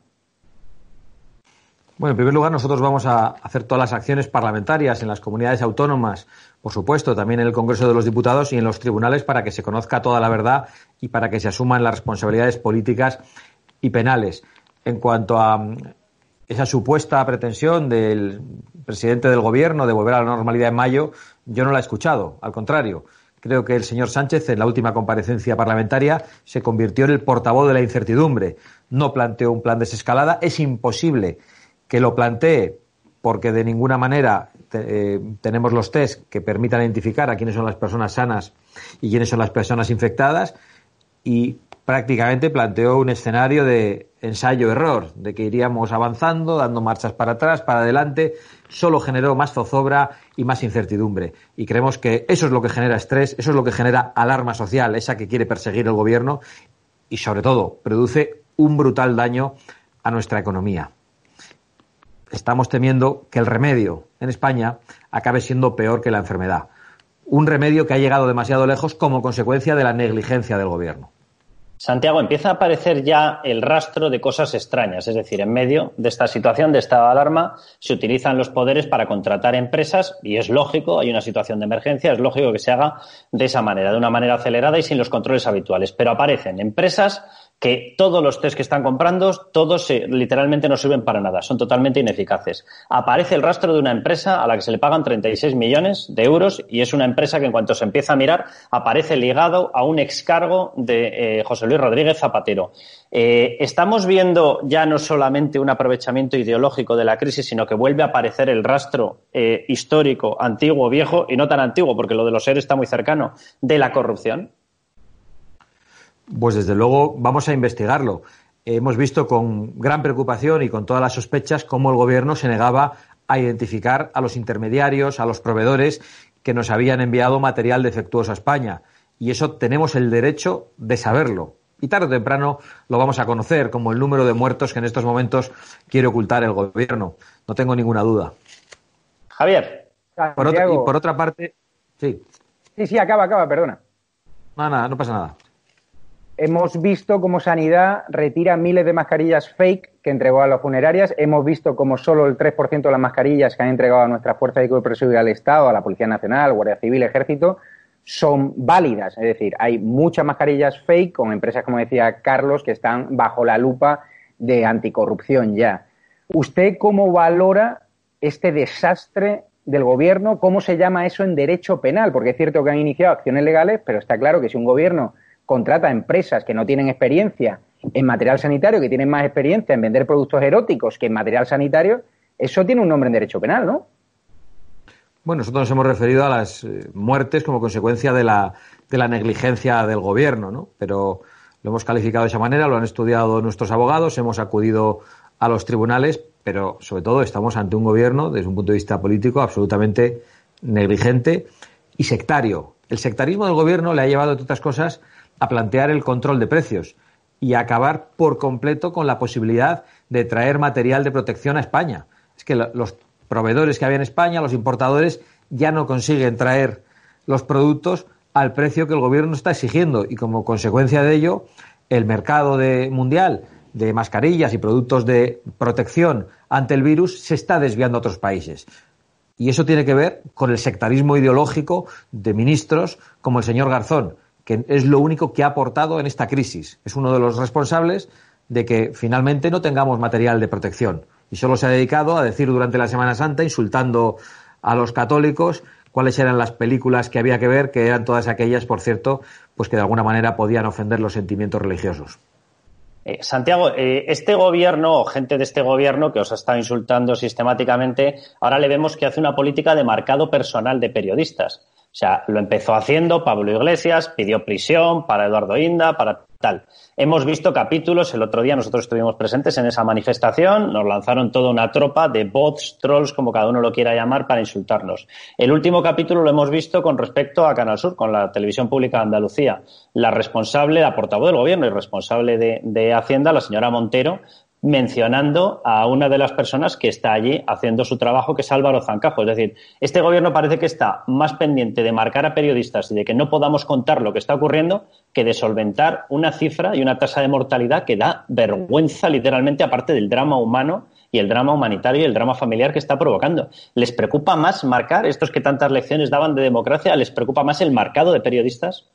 Bueno, en primer lugar, nosotros vamos a hacer todas las acciones parlamentarias en las comunidades autónomas, por supuesto, también en el Congreso de los Diputados y en los tribunales para que se conozca toda la verdad y para que se asuman las responsabilidades políticas y penales. En cuanto a esa supuesta pretensión del presidente del gobierno de volver a la normalidad en mayo, yo no la he escuchado. Al contrario, creo que el señor Sánchez, en la última comparecencia parlamentaria, se convirtió en el portavoz de la incertidumbre. No planteó un plan de desescalada. Es imposible que lo plantee porque de ninguna manera eh, tenemos los test que permitan identificar a quiénes son las personas sanas y quiénes son las personas infectadas. Y prácticamente planteó un escenario de ensayo-error, de que iríamos avanzando, dando marchas para atrás, para adelante, solo generó más zozobra y más incertidumbre. Y creemos que eso es lo que genera estrés, eso es lo que genera alarma social, esa que quiere perseguir el gobierno y, sobre todo, produce un brutal daño a nuestra economía. Estamos temiendo que el remedio en España acabe siendo peor que la enfermedad. Un remedio que ha llegado demasiado lejos como consecuencia de la negligencia del gobierno. Santiago, empieza a aparecer ya el rastro de cosas extrañas, es decir, en medio de esta situación de estado de alarma se utilizan los poderes para contratar empresas y es lógico, hay una situación de emergencia, es lógico que se haga de esa manera, de una manera acelerada y sin los controles habituales, pero aparecen empresas que todos los test que están comprando, todos literalmente no sirven para nada, son totalmente ineficaces. Aparece el rastro de una empresa a la que se le pagan 36 millones de euros y es una empresa que en cuanto se empieza a mirar aparece ligado a un excargo de eh, José Luis Rodríguez Zapatero. Eh, estamos viendo ya no solamente un aprovechamiento ideológico de la crisis, sino que vuelve a aparecer el rastro eh, histórico, antiguo, viejo y no tan antiguo, porque lo de los seres está muy cercano, de la corrupción. Pues desde luego vamos a investigarlo. Hemos visto con gran preocupación y con todas las sospechas cómo el gobierno se negaba a identificar a los intermediarios, a los proveedores que nos habían enviado material defectuoso a España. Y eso tenemos el derecho de saberlo. Y tarde o temprano lo vamos a conocer, como el número de muertos que en estos momentos quiere ocultar el gobierno. No tengo ninguna duda. Javier. Por otra, y por otra parte, sí. Sí, sí, acaba, acaba, perdona. No, nada, no pasa nada. Hemos visto cómo Sanidad retira miles de mascarillas fake que entregó a las funerarias. Hemos visto cómo solo el 3% de las mascarillas que han entregado a nuestra Fuerza de Seguridad al Estado, a la Policía Nacional, Guardia Civil, Ejército, son válidas. Es decir, hay muchas mascarillas fake con empresas, como decía Carlos, que están bajo la lupa de anticorrupción ya. ¿Usted cómo valora este desastre del gobierno? ¿Cómo se llama eso en derecho penal? Porque es cierto que han iniciado acciones legales, pero está claro que si un gobierno contrata empresas que no tienen experiencia en material sanitario, que tienen más experiencia en vender productos eróticos que en material sanitario, eso tiene un nombre en derecho penal, ¿no? Bueno, nosotros nos hemos referido a las eh, muertes como consecuencia de la, de la negligencia del gobierno, ¿no? Pero lo hemos calificado de esa manera, lo han estudiado nuestros abogados, hemos acudido a los tribunales, pero sobre todo estamos ante un gobierno, desde un punto de vista político, absolutamente negligente y sectario. El sectarismo del gobierno le ha llevado, entre otras cosas, a plantear el control de precios y a acabar por completo con la posibilidad de traer material de protección a España. Es que los proveedores que había en España, los importadores, ya no consiguen traer los productos al precio que el gobierno está exigiendo y como consecuencia de ello el mercado mundial de mascarillas y productos de protección ante el virus se está desviando a otros países. Y eso tiene que ver con el sectarismo ideológico de ministros como el señor Garzón, que es lo único que ha aportado en esta crisis. Es uno de los responsables de que finalmente no tengamos material de protección. Y solo se ha dedicado a decir durante la Semana Santa, insultando a los católicos, cuáles eran las películas que había que ver, que eran todas aquellas, por cierto, pues que de alguna manera podían ofender los sentimientos religiosos. Eh, Santiago, eh, este gobierno o gente de este gobierno que os ha estado insultando sistemáticamente, ahora le vemos que hace una política de marcado personal de periodistas. O sea, lo empezó haciendo Pablo Iglesias, pidió prisión para Eduardo Inda, para tal. Hemos visto capítulos, el otro día nosotros estuvimos presentes en esa manifestación, nos lanzaron toda una tropa de bots, trolls, como cada uno lo quiera llamar, para insultarnos. El último capítulo lo hemos visto con respecto a Canal Sur, con la televisión pública de Andalucía. La responsable, la portavoz del gobierno y responsable de, de Hacienda, la señora Montero, mencionando a una de las personas que está allí haciendo su trabajo, que es Álvaro Zancajo. Es decir, este gobierno parece que está más pendiente de marcar a periodistas y de que no podamos contar lo que está ocurriendo que de solventar una cifra y una tasa de mortalidad que da vergüenza literalmente, aparte del drama humano y el drama humanitario y el drama familiar que está provocando. ¿Les preocupa más marcar, estos que tantas lecciones daban de democracia, les preocupa más el marcado de periodistas?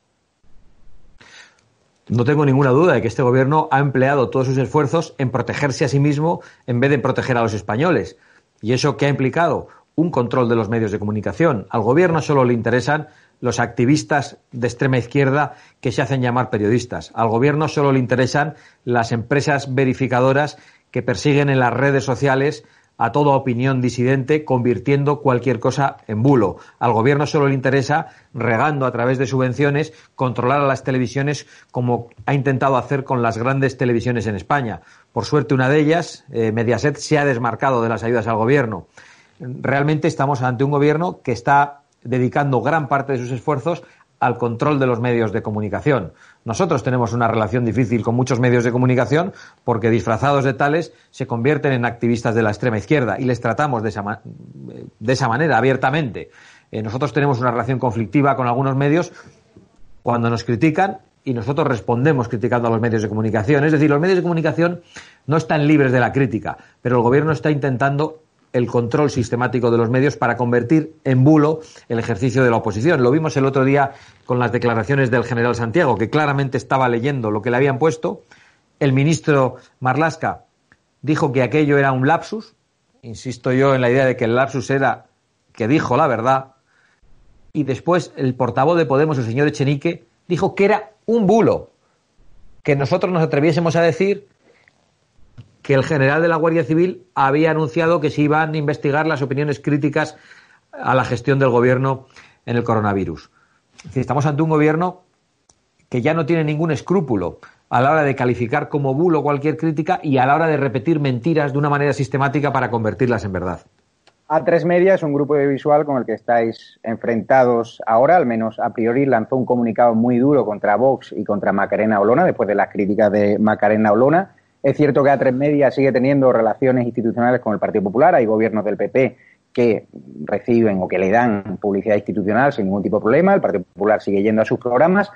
No tengo ninguna duda de que este gobierno ha empleado todos sus esfuerzos en protegerse a sí mismo en vez de proteger a los españoles. ¿Y eso qué ha implicado? Un control de los medios de comunicación. Al gobierno solo le interesan los activistas de extrema izquierda que se hacen llamar periodistas. Al gobierno solo le interesan las empresas verificadoras que persiguen en las redes sociales a toda opinión disidente, convirtiendo cualquier cosa en bulo. Al gobierno solo le interesa, regando a través de subvenciones, controlar a las televisiones como ha intentado hacer con las grandes televisiones en España. Por suerte, una de ellas, eh, Mediaset, se ha desmarcado de las ayudas al gobierno. Realmente estamos ante un gobierno que está dedicando gran parte de sus esfuerzos al control de los medios de comunicación. Nosotros tenemos una relación difícil con muchos medios de comunicación porque disfrazados de tales se convierten en activistas de la extrema izquierda y les tratamos de esa, de esa manera, abiertamente. Eh, nosotros tenemos una relación conflictiva con algunos medios cuando nos critican y nosotros respondemos criticando a los medios de comunicación. Es decir, los medios de comunicación no están libres de la crítica, pero el gobierno está intentando el control sistemático de los medios para convertir en bulo el ejercicio de la oposición. Lo vimos el otro día con las declaraciones del general Santiago, que claramente estaba leyendo lo que le habían puesto. El ministro Marlasca dijo que aquello era un lapsus. Insisto yo en la idea de que el lapsus era que dijo la verdad. Y después el portavoz de Podemos, el señor Echenique, dijo que era un bulo. Que nosotros nos atreviésemos a decir que el general de la Guardia Civil había anunciado que se iban a investigar las opiniones críticas a la gestión del gobierno en el coronavirus. estamos ante un gobierno que ya no tiene ningún escrúpulo a la hora de calificar como bulo cualquier crítica y a la hora de repetir mentiras de una manera sistemática para convertirlas en verdad. A3 Media es un grupo audiovisual con el que estáis enfrentados ahora, al menos a priori lanzó un comunicado muy duro contra Vox y contra Macarena Olona después de las críticas de Macarena Olona. Es cierto que A3 Media sigue teniendo relaciones institucionales con el Partido Popular. Hay gobiernos del PP que reciben o que le dan publicidad institucional sin ningún tipo de problema. El Partido Popular sigue yendo a sus programas.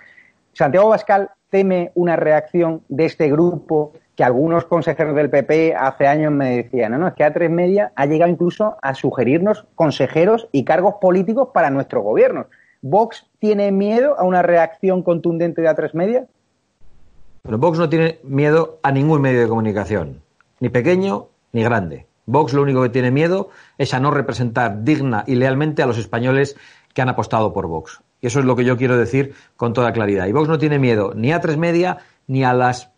Santiago Bascal teme una reacción de este grupo que algunos consejeros del PP hace años me decían, no, no, es que A3 Media ha llegado incluso a sugerirnos consejeros y cargos políticos para nuestro gobierno. ¿Vox tiene miedo a una reacción contundente de A3 Media? Pero Vox no tiene miedo a ningún medio de comunicación, ni pequeño ni grande. Vox lo único que tiene miedo es a no representar digna y lealmente a los españoles que han apostado por Vox. Y eso es lo que yo quiero decir con toda claridad. Y Vox no tiene miedo ni a tres media ni a las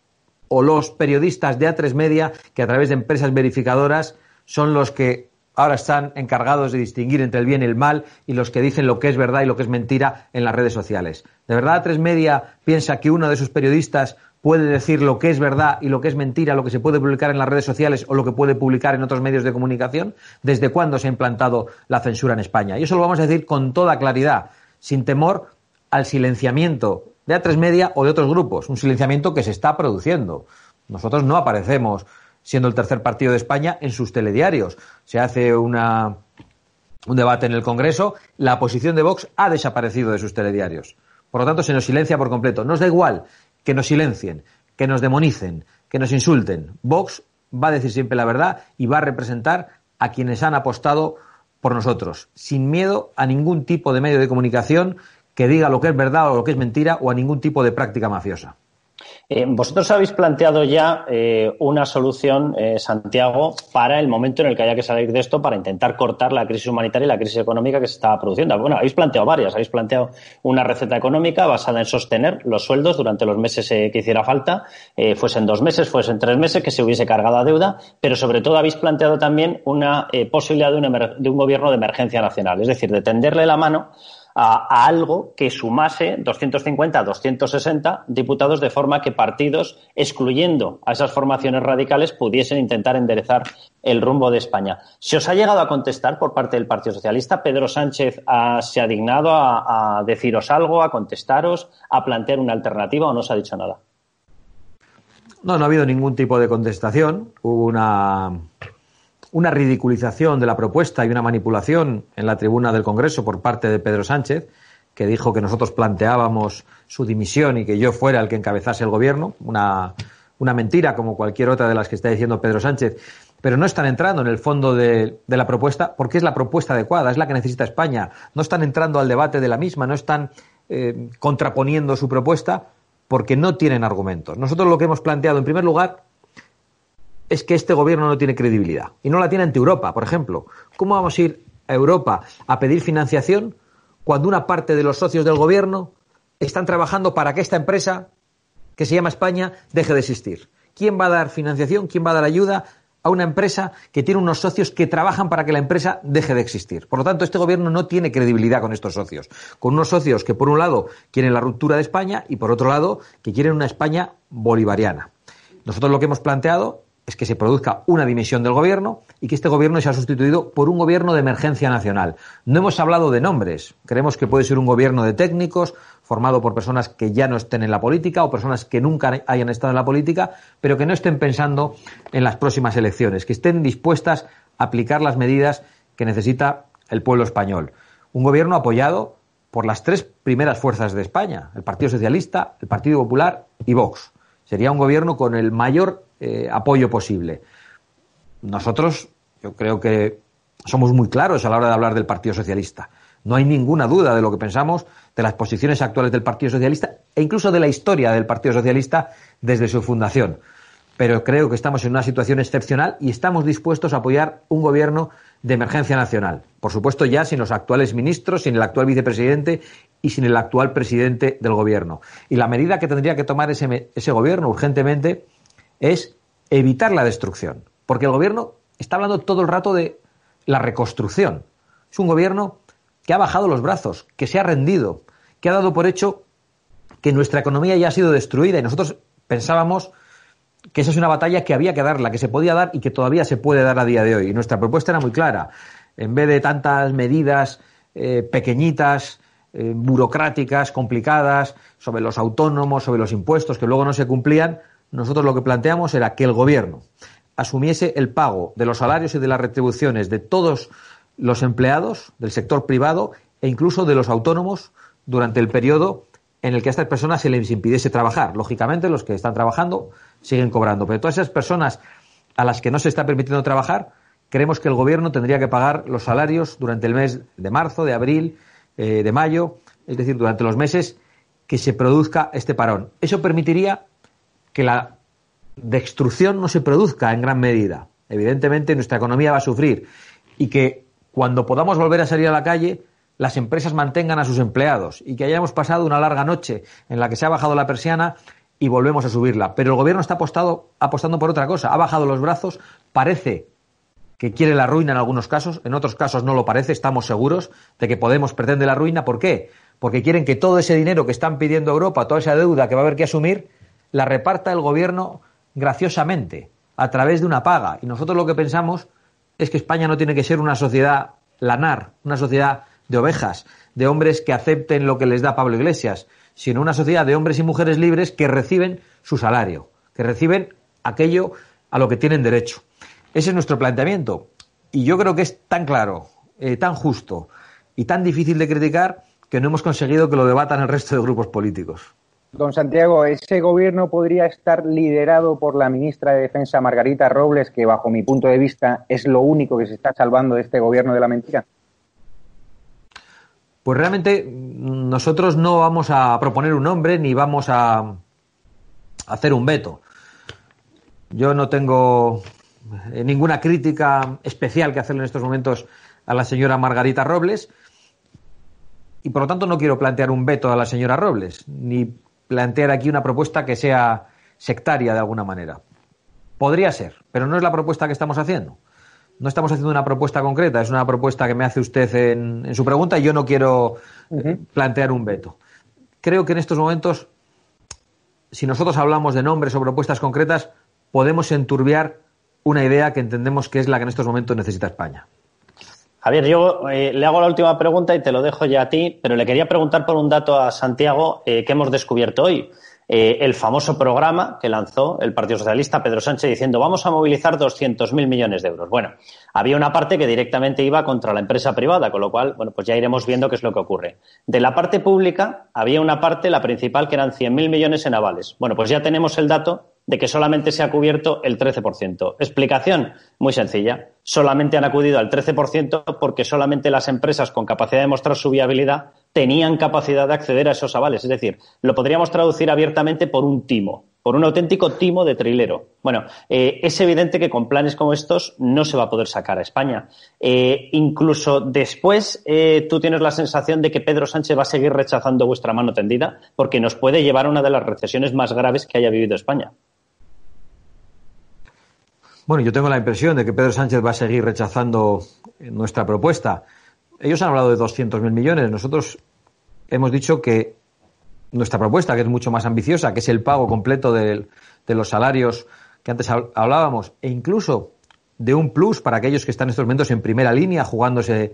o los periodistas de A3 Media que a través de empresas verificadoras son los que ahora están encargados de distinguir entre el bien y el mal y los que dicen lo que es verdad y lo que es mentira en las redes sociales. ¿De verdad A3 Media piensa que uno de sus periodistas puede decir lo que es verdad y lo que es mentira, lo que se puede publicar en las redes sociales o lo que puede publicar en otros medios de comunicación? ¿Desde cuándo se ha implantado la censura en España? Y eso lo vamos a decir con toda claridad, sin temor al silenciamiento de A3 Media o de otros grupos, un silenciamiento que se está produciendo. Nosotros no aparecemos siendo el tercer partido de España en sus telediarios. Se hace una, un debate en el Congreso, la posición de Vox ha desaparecido de sus telediarios. Por lo tanto, se nos silencia por completo. Nos da igual que nos silencien, que nos demonicen, que nos insulten. Vox va a decir siempre la verdad y va a representar a quienes han apostado por nosotros, sin miedo a ningún tipo de medio de comunicación que diga lo que es verdad o lo que es mentira o a ningún tipo de práctica mafiosa. Eh, vosotros habéis planteado ya eh, una solución, eh, Santiago, para el momento en el que haya que salir de esto para intentar cortar la crisis humanitaria y la crisis económica que se estaba produciendo. Bueno, habéis planteado varias. Habéis planteado una receta económica basada en sostener los sueldos durante los meses que hiciera falta, fuesen dos meses, fuesen tres meses, que se hubiese cargado a deuda, pero sobre todo habéis planteado también una posibilidad de de un gobierno de emergencia nacional, es decir, de tenderle la mano a, algo que sumase 250 a 260 diputados de forma que partidos, excluyendo a esas formaciones radicales, pudiesen intentar enderezar el rumbo de España. ¿Se os ha llegado a contestar por parte del Partido Socialista? ¿Pedro Sánchez se ha dignado a, a deciros algo, a contestaros, a plantear una alternativa o no se ha dicho nada? No, no ha habido ningún tipo de contestación. Hubo una una ridiculización de la propuesta y una manipulación en la tribuna del Congreso por parte de Pedro Sánchez, que dijo que nosotros planteábamos su dimisión y que yo fuera el que encabezase el gobierno. Una, una mentira como cualquier otra de las que está diciendo Pedro Sánchez. Pero no están entrando en el fondo de, la propuesta porque es la propuesta adecuada, es la que necesita España. No están entrando al debate de la misma, no están eh, contraponiendo su propuesta porque no tienen argumentos. Nosotros lo que hemos planteado, en primer lugar, es que este gobierno no tiene credibilidad. Y no la tiene ante Europa, por ejemplo. ¿Cómo vamos a ir a Europa a pedir financiación cuando una parte de los socios del gobierno están trabajando para que esta empresa, que se llama España, deje de existir? ¿Quién va a dar financiación? ¿Quién va a dar ayuda a una empresa que tiene unos socios que trabajan para que la empresa deje de existir. Por lo tanto, este gobierno no tiene credibilidad con estos socios. Con unos socios que, por un lado, quieren la ruptura de España y, por otro lado, que quieren una España bolivariana. Nosotros lo que hemos planteado es que se produzca una dimisión del gobierno y que este gobierno sea sustituido por un gobierno de emergencia nacional. No hemos hablado de nombres. Creemos que puede ser un gobierno de técnicos formado por personas que ya no estén en la política o personas que nunca hayan estado en la política, pero que no estén pensando en las próximas elecciones, que estén dispuestas a aplicar las medidas que necesita el pueblo español. Un gobierno apoyado por las tres primeras fuerzas de España, el Partido Socialista, el Partido Popular y Vox. Sería un gobierno con el mayor eh, apoyo posible. Nosotros, yo creo que somos muy claros a la hora de hablar del Partido Socialista. No hay ninguna duda de lo que pensamos de las posiciones actuales del Partido Socialista e incluso de la historia del Partido Socialista desde su fundación. Pero creo que estamos en una situación excepcional y estamos dispuestos a apoyar un gobierno de emergencia nacional. Por supuesto, ya sin los actuales ministros, sin el actual vicepresidente y sin el actual presidente del gobierno. Y la medida que tendría que tomar ese, ese gobierno urgentemente es evitar la destrucción. Porque el gobierno está hablando todo el rato de la reconstrucción. Es un gobierno que ha bajado los brazos, que se ha rendido, que ha dado por hecho que nuestra economía ya ha sido destruida y nosotros pensábamos que esa es una batalla que había que darla, que se podía dar y que todavía se puede dar a día de hoy. Y nuestra propuesta era muy clara. En vez de tantas medidas eh, pequeñitas, eh, burocráticas, complicadas, sobre los autónomos, sobre los impuestos que luego no se cumplían, nosotros lo que planteamos era que el gobierno asumiese el pago de los salarios y de las retribuciones de todos los empleados del sector privado e incluso de los autónomos durante el periodo en el que a estas personas se les impidiese trabajar. Lógicamente, los que están trabajando siguen cobrando, pero todas esas personas a las que no se está permitiendo trabajar, creemos que el gobierno tendría que pagar los salarios durante el mes de marzo, de abril, eh, de mayo, es decir, durante los meses que se produzca este parón. Eso permitiría que la destrucción no se produzca en gran medida. Evidentemente nuestra economía va a sufrir y que cuando podamos volver a salir a la calle las empresas mantengan a sus empleados y que hayamos pasado una larga noche en la que se ha bajado la persiana y volvemos a subirla. Pero el gobierno está apostado, apostando por otra cosa. Ha bajado los brazos, parece que quiere la ruina en algunos casos, en otros casos no lo parece, estamos seguros de que Podemos pretende la ruina. ¿Por qué? Porque quieren que todo ese dinero que están pidiendo Europa, toda esa deuda que va a haber que asumir, la reparta el gobierno graciosamente, a través de una paga. Y nosotros lo que pensamos es que España no tiene que ser una sociedad lanar, una sociedad de ovejas, de hombres que acepten lo que les da Pablo Iglesias, sino una sociedad de hombres y mujeres libres que reciben su salario, que reciben aquello a lo que tienen derecho. Ese es nuestro planteamiento. Y yo creo que es tan claro, eh, tan justo y tan difícil de criticar que no hemos conseguido que lo debatan el resto de grupos políticos. Don Santiago, ese gobierno podría estar liderado por la ministra de Defensa Margarita Robles, que bajo mi punto de vista es lo único que se está salvando de este gobierno de la mentira. Pues realmente nosotros no vamos a proponer un nombre ni vamos a hacer un veto. Yo no tengo eh, ninguna crítica especial que hacerle en estos momentos a la señora Margarita Robles y por lo tanto no quiero plantear un veto a la señora Robles, ni plantear aquí una propuesta que sea sectaria de alguna manera. Podría ser, pero no es la propuesta que estamos haciendo. No estamos haciendo una propuesta concreta, es una propuesta que me hace usted en, su pregunta y yo no quiero eh, plantear un veto. Creo que en estos momentos, si nosotros hablamos de nombres o propuestas concretas, podemos enturbiar una idea que entendemos que es la que en estos momentos necesita España. Javier, yo eh, le hago la última pregunta y te lo dejo ya a ti, pero le quería preguntar por un dato a Santiago eh, que hemos descubierto hoy. Eh, el famoso programa que lanzó el Partido Socialista, Pedro Sánchez, diciendo vamos a movilizar 200.000 millones de euros. Bueno, había una parte que directamente iba contra la empresa privada, con lo cual, bueno, pues ya iremos viendo qué es lo que ocurre. De la parte pública había una parte, la principal, que eran 100.000 millones en avales. Bueno, pues ya tenemos el dato de que solamente se ha cubierto el 13%. Explicación muy sencilla. Solamente han acudido al 13% porque solamente las empresas con capacidad de mostrar su viabilidad tenían capacidad de acceder a esos avales. Es decir, lo podríamos traducir abiertamente por un timo, por un auténtico timo de trilero. Bueno, eh, es evidente que con planes como estos no se va a poder sacar a España. Eh, incluso después, eh, tú tienes la sensación de que Pedro Sánchez va a seguir rechazando vuestra mano tendida porque nos puede llevar a una de las recesiones más graves que haya vivido España. Bueno, yo tengo la impresión de que Pedro Sánchez va a seguir rechazando nuestra propuesta. Ellos han hablado de 200.000 millones. Nosotros hemos dicho que nuestra propuesta, que es mucho más ambiciosa, que es el pago completo de, los salarios que antes hablábamos, e incluso de un plus para aquellos que están en estos momentos en primera línea, jugándose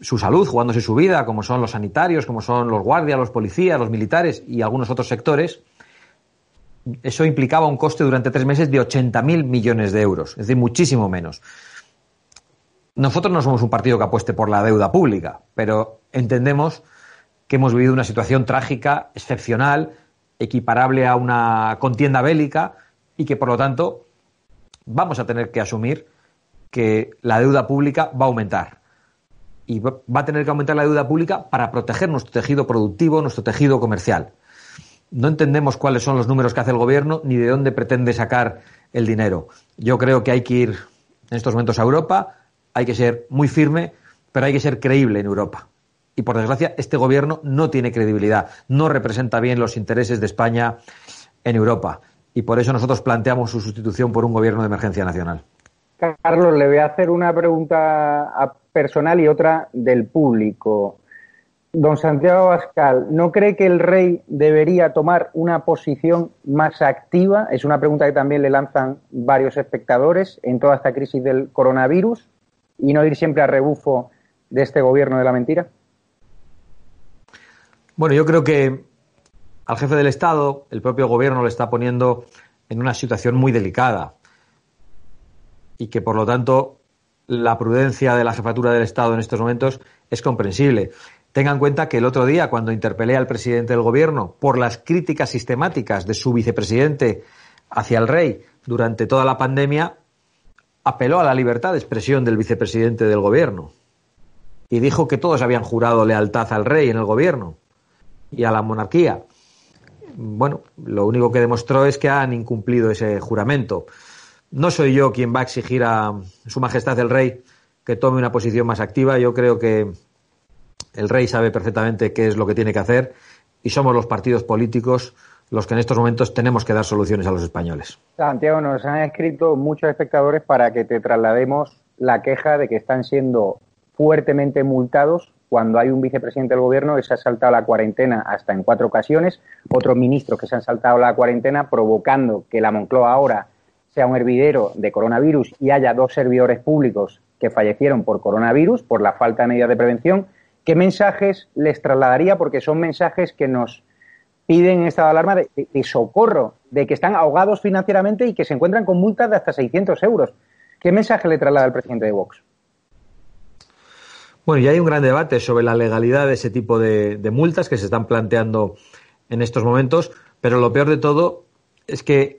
su salud, jugándose su vida, como son los sanitarios, como son los guardias, los policías, los militares y algunos otros sectores, eso implicaba un coste durante tres meses de 80.000 millones de euros, es decir, muchísimo menos. Nosotros no somos un partido que apueste por la deuda pública, pero entendemos que hemos vivido una situación trágica, excepcional, equiparable a una contienda bélica y que, por lo tanto, vamos a tener que asumir que la deuda pública va a aumentar. Y va a tener que aumentar la deuda pública para proteger nuestro tejido productivo, nuestro tejido comercial no entendemos cuáles son los números que hace el gobierno ni de dónde pretende sacar el dinero. Yo creo que hay que ir en estos momentos a Europa, hay que ser muy firme, pero hay que ser creíble en Europa. Y por desgracia, este gobierno no tiene credibilidad, no representa bien los intereses de España en Europa. Y por eso nosotros planteamos su sustitución por un gobierno de emergencia nacional. Carlos, le voy a hacer una pregunta personal y otra del público. Don Santiago Bascal, ¿no cree que el rey debería tomar una posición más activa? Es una pregunta que también le lanzan varios espectadores en toda esta crisis del coronavirus y no ir siempre a rebufo de este gobierno de la mentira. Bueno, yo creo que al jefe del Estado, el propio gobierno le está poniendo en una situación muy delicada y que por lo tanto la prudencia de la jefatura del Estado en estos momentos es comprensible. Tenga en cuenta que el otro día, cuando interpelé al presidente del gobierno por las críticas sistemáticas de su vicepresidente hacia el rey durante toda la pandemia, apeló a la libertad de expresión del vicepresidente del gobierno y dijo que todos habían jurado lealtad al rey en el gobierno y a la monarquía. Bueno, lo único que demostró es que han incumplido ese juramento. No soy yo quien va a exigir a Su Majestad el Rey que tome una posición más activa. Yo creo que el rey sabe perfectamente qué es lo que tiene que hacer y somos los partidos políticos los que en estos momentos tenemos que dar soluciones a los españoles. Santiago, nos han escrito muchos espectadores para que te traslademos la queja de que están siendo fuertemente multados cuando hay un vicepresidente del gobierno que se ha saltado la cuarentena hasta en cuatro ocasiones, otros ministros que se han saltado la cuarentena provocando que la Moncloa ahora sea un hervidero de coronavirus y haya dos servidores públicos que fallecieron por coronavirus por la falta de medidas de prevención ¿Qué mensajes les trasladaría? Porque son mensajes que nos piden de alarma de, socorro, de que están ahogados financieramente y que se encuentran con multas de hasta 600 euros. ¿Qué mensaje le traslada el presidente de Vox? Bueno, ya hay un gran debate sobre la legalidad de ese tipo de, multas que se están planteando en estos momentos, pero lo peor de todo es que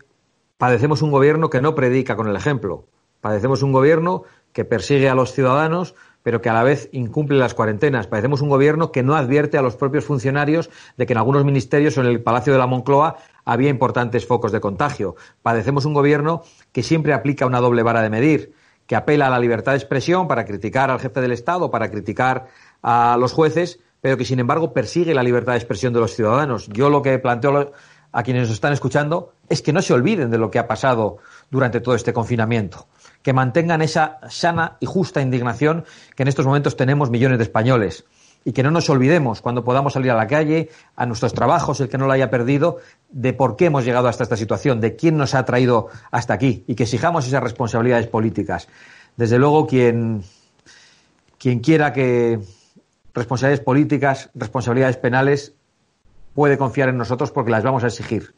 padecemos un gobierno que no predica con el ejemplo. Padecemos un gobierno que persigue a los ciudadanos, pero que a la vez incumple las cuarentenas. Padecemos un gobierno que no advierte a los propios funcionarios de que en algunos ministerios o en el Palacio de la Moncloa había importantes focos de contagio. Padecemos un gobierno que siempre aplica una doble vara de medir, que apela a la libertad de expresión para criticar al jefe del Estado, para criticar a los jueces, pero que sin embargo persigue la libertad de expresión de los ciudadanos. Yo lo que planteo a quienes nos están escuchando es que no se olviden de lo que ha pasado durante todo este confinamiento, que mantengan esa sana y justa indignación que en estos momentos tenemos millones de españoles y que no nos olvidemos cuando podamos salir a la calle, a nuestros trabajos, el que no lo haya perdido, de por qué hemos llegado hasta esta situación, de quién nos ha traído hasta aquí y que exijamos esas responsabilidades políticas. Desde luego, quien, quien quiera que responsabilidades políticas, responsabilidades penales, puede confiar en nosotros porque las vamos a exigir.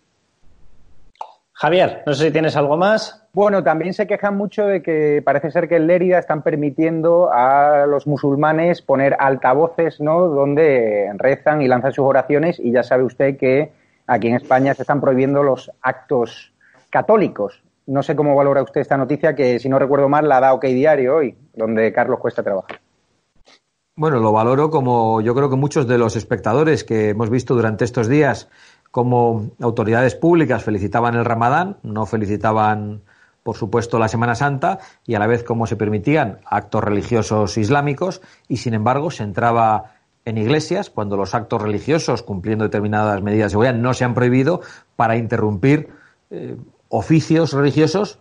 Javier, no sé si tienes algo más. Bueno, también se quejan mucho de que parece ser que en Lérida están permitiendo a los musulmanes poner altavoces, ¿no? Donde rezan y lanzan sus oraciones y ya sabe usted que aquí en España se están prohibiendo los actos católicos. No sé cómo valora usted esta noticia que, si no recuerdo mal, la da OK Diario hoy, donde Carlos Cuesta trabaja. Bueno, lo valoro como yo creo que muchos de los espectadores que hemos visto durante estos días como autoridades públicas felicitaban el Ramadán, no felicitaban, por supuesto, la Semana Santa y a la vez como se permitían actos religiosos islámicos y, sin embargo, se entraba en iglesias cuando los actos religiosos, cumpliendo determinadas medidas de seguridad, no se han prohibido para interrumpir eh, oficios religiosos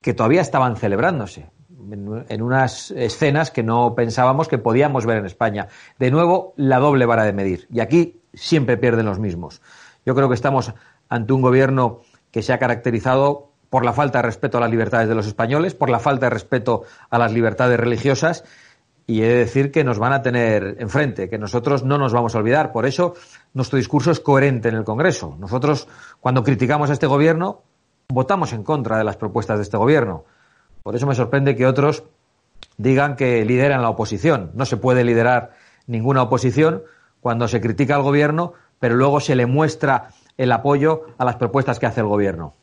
que todavía estaban celebrándose en, unas escenas que no pensábamos que podíamos ver en España. De nuevo, la doble vara de medir. Y aquí siempre pierden los mismos. Yo creo que estamos ante un gobierno que se ha caracterizado por la falta de respeto a las libertades de los españoles, por la falta de respeto a las libertades religiosas, y he de decir que nos van a tener enfrente, que nosotros no nos vamos a olvidar. Por eso, nuestro discurso es coherente en el Congreso. Nosotros, cuando criticamos a este gobierno, votamos en contra de las propuestas de este gobierno. Por eso me sorprende que otros digan que lideran la oposición. No se puede liderar ninguna oposición cuando se critica al gobierno, pero luego se le muestra el apoyo a las propuestas que hace el gobierno.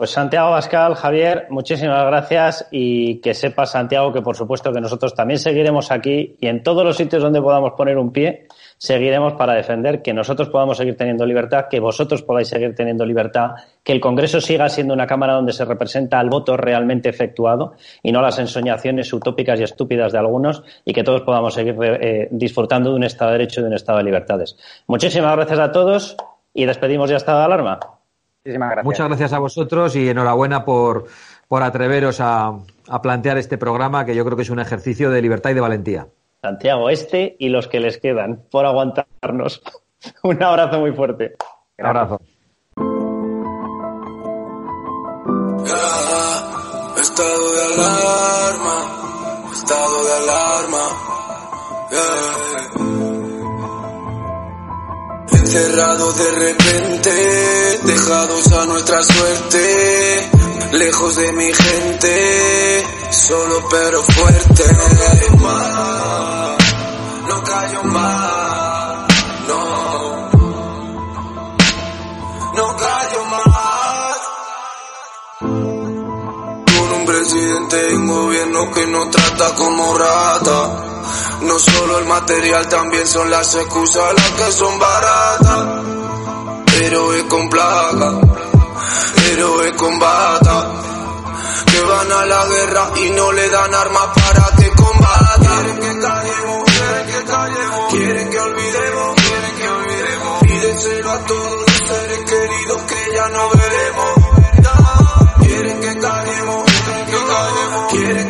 Pues Santiago Bascal, Javier, muchísimas gracias y que sepa Santiago que por supuesto que nosotros también seguiremos aquí y en todos los sitios donde podamos poner un pie seguiremos para defender que nosotros podamos seguir teniendo libertad, que vosotros podáis seguir teniendo libertad, que el Congreso siga siendo una Cámara donde se representa al voto realmente efectuado y no las ensoñaciones utópicas y estúpidas de algunos y que todos podamos seguir eh, disfrutando de un Estado de Derecho y de un Estado de libertades. Muchísimas gracias a todos y despedimos ya estado Muchas gracias a vosotros y enhorabuena por, por atreveros a plantear este programa que yo creo que es un ejercicio de libertad y de valentía. Santiago este y los que les quedan por aguantarnos. <laughs> Un abrazo muy fuerte. Un abrazo. estado de alarma, estado de alarma. Encerrado de repente, dejados a nuestra suerte, lejos de mi gente, solo pero fuerte. No callo más, no, no callo más. Con un presidente y un gobierno que nos trata como rata. No solo el material, también son las excusas las que son baratas. Pero es con plaga, héroes con bata. Que van a la guerra y no le dan armas para que combata. Quieren que callemos, quieren que callemos, quieren que olvidemos, quieren que olvidemos. Pídeselo a todos los seres queridos que ya no veremos. Quieren que callemos, quieren que callemos, quieren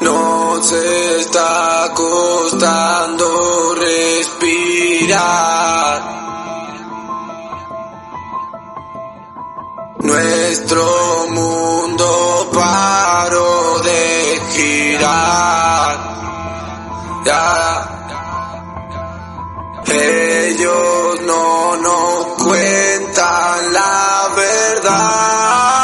No se está costando respirar. Nuestro mundo paró de girar. Ya. Ellos no nos cuentan la verdad.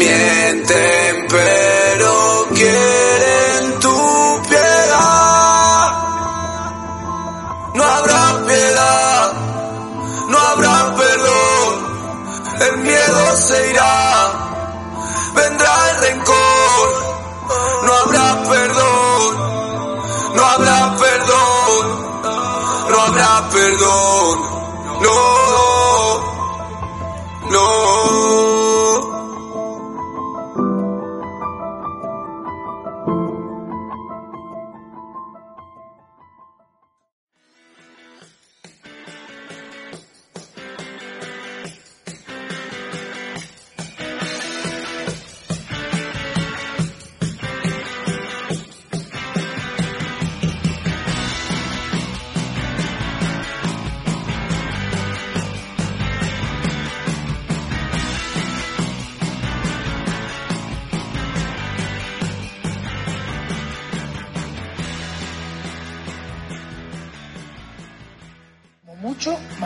Mienten pero quieren tu piedad. No habrá piedad, no habrá perdón. El miedo se irá, vendrá el rencor. No habrá perdón no habrá perdón, no habrá perdón, no, no.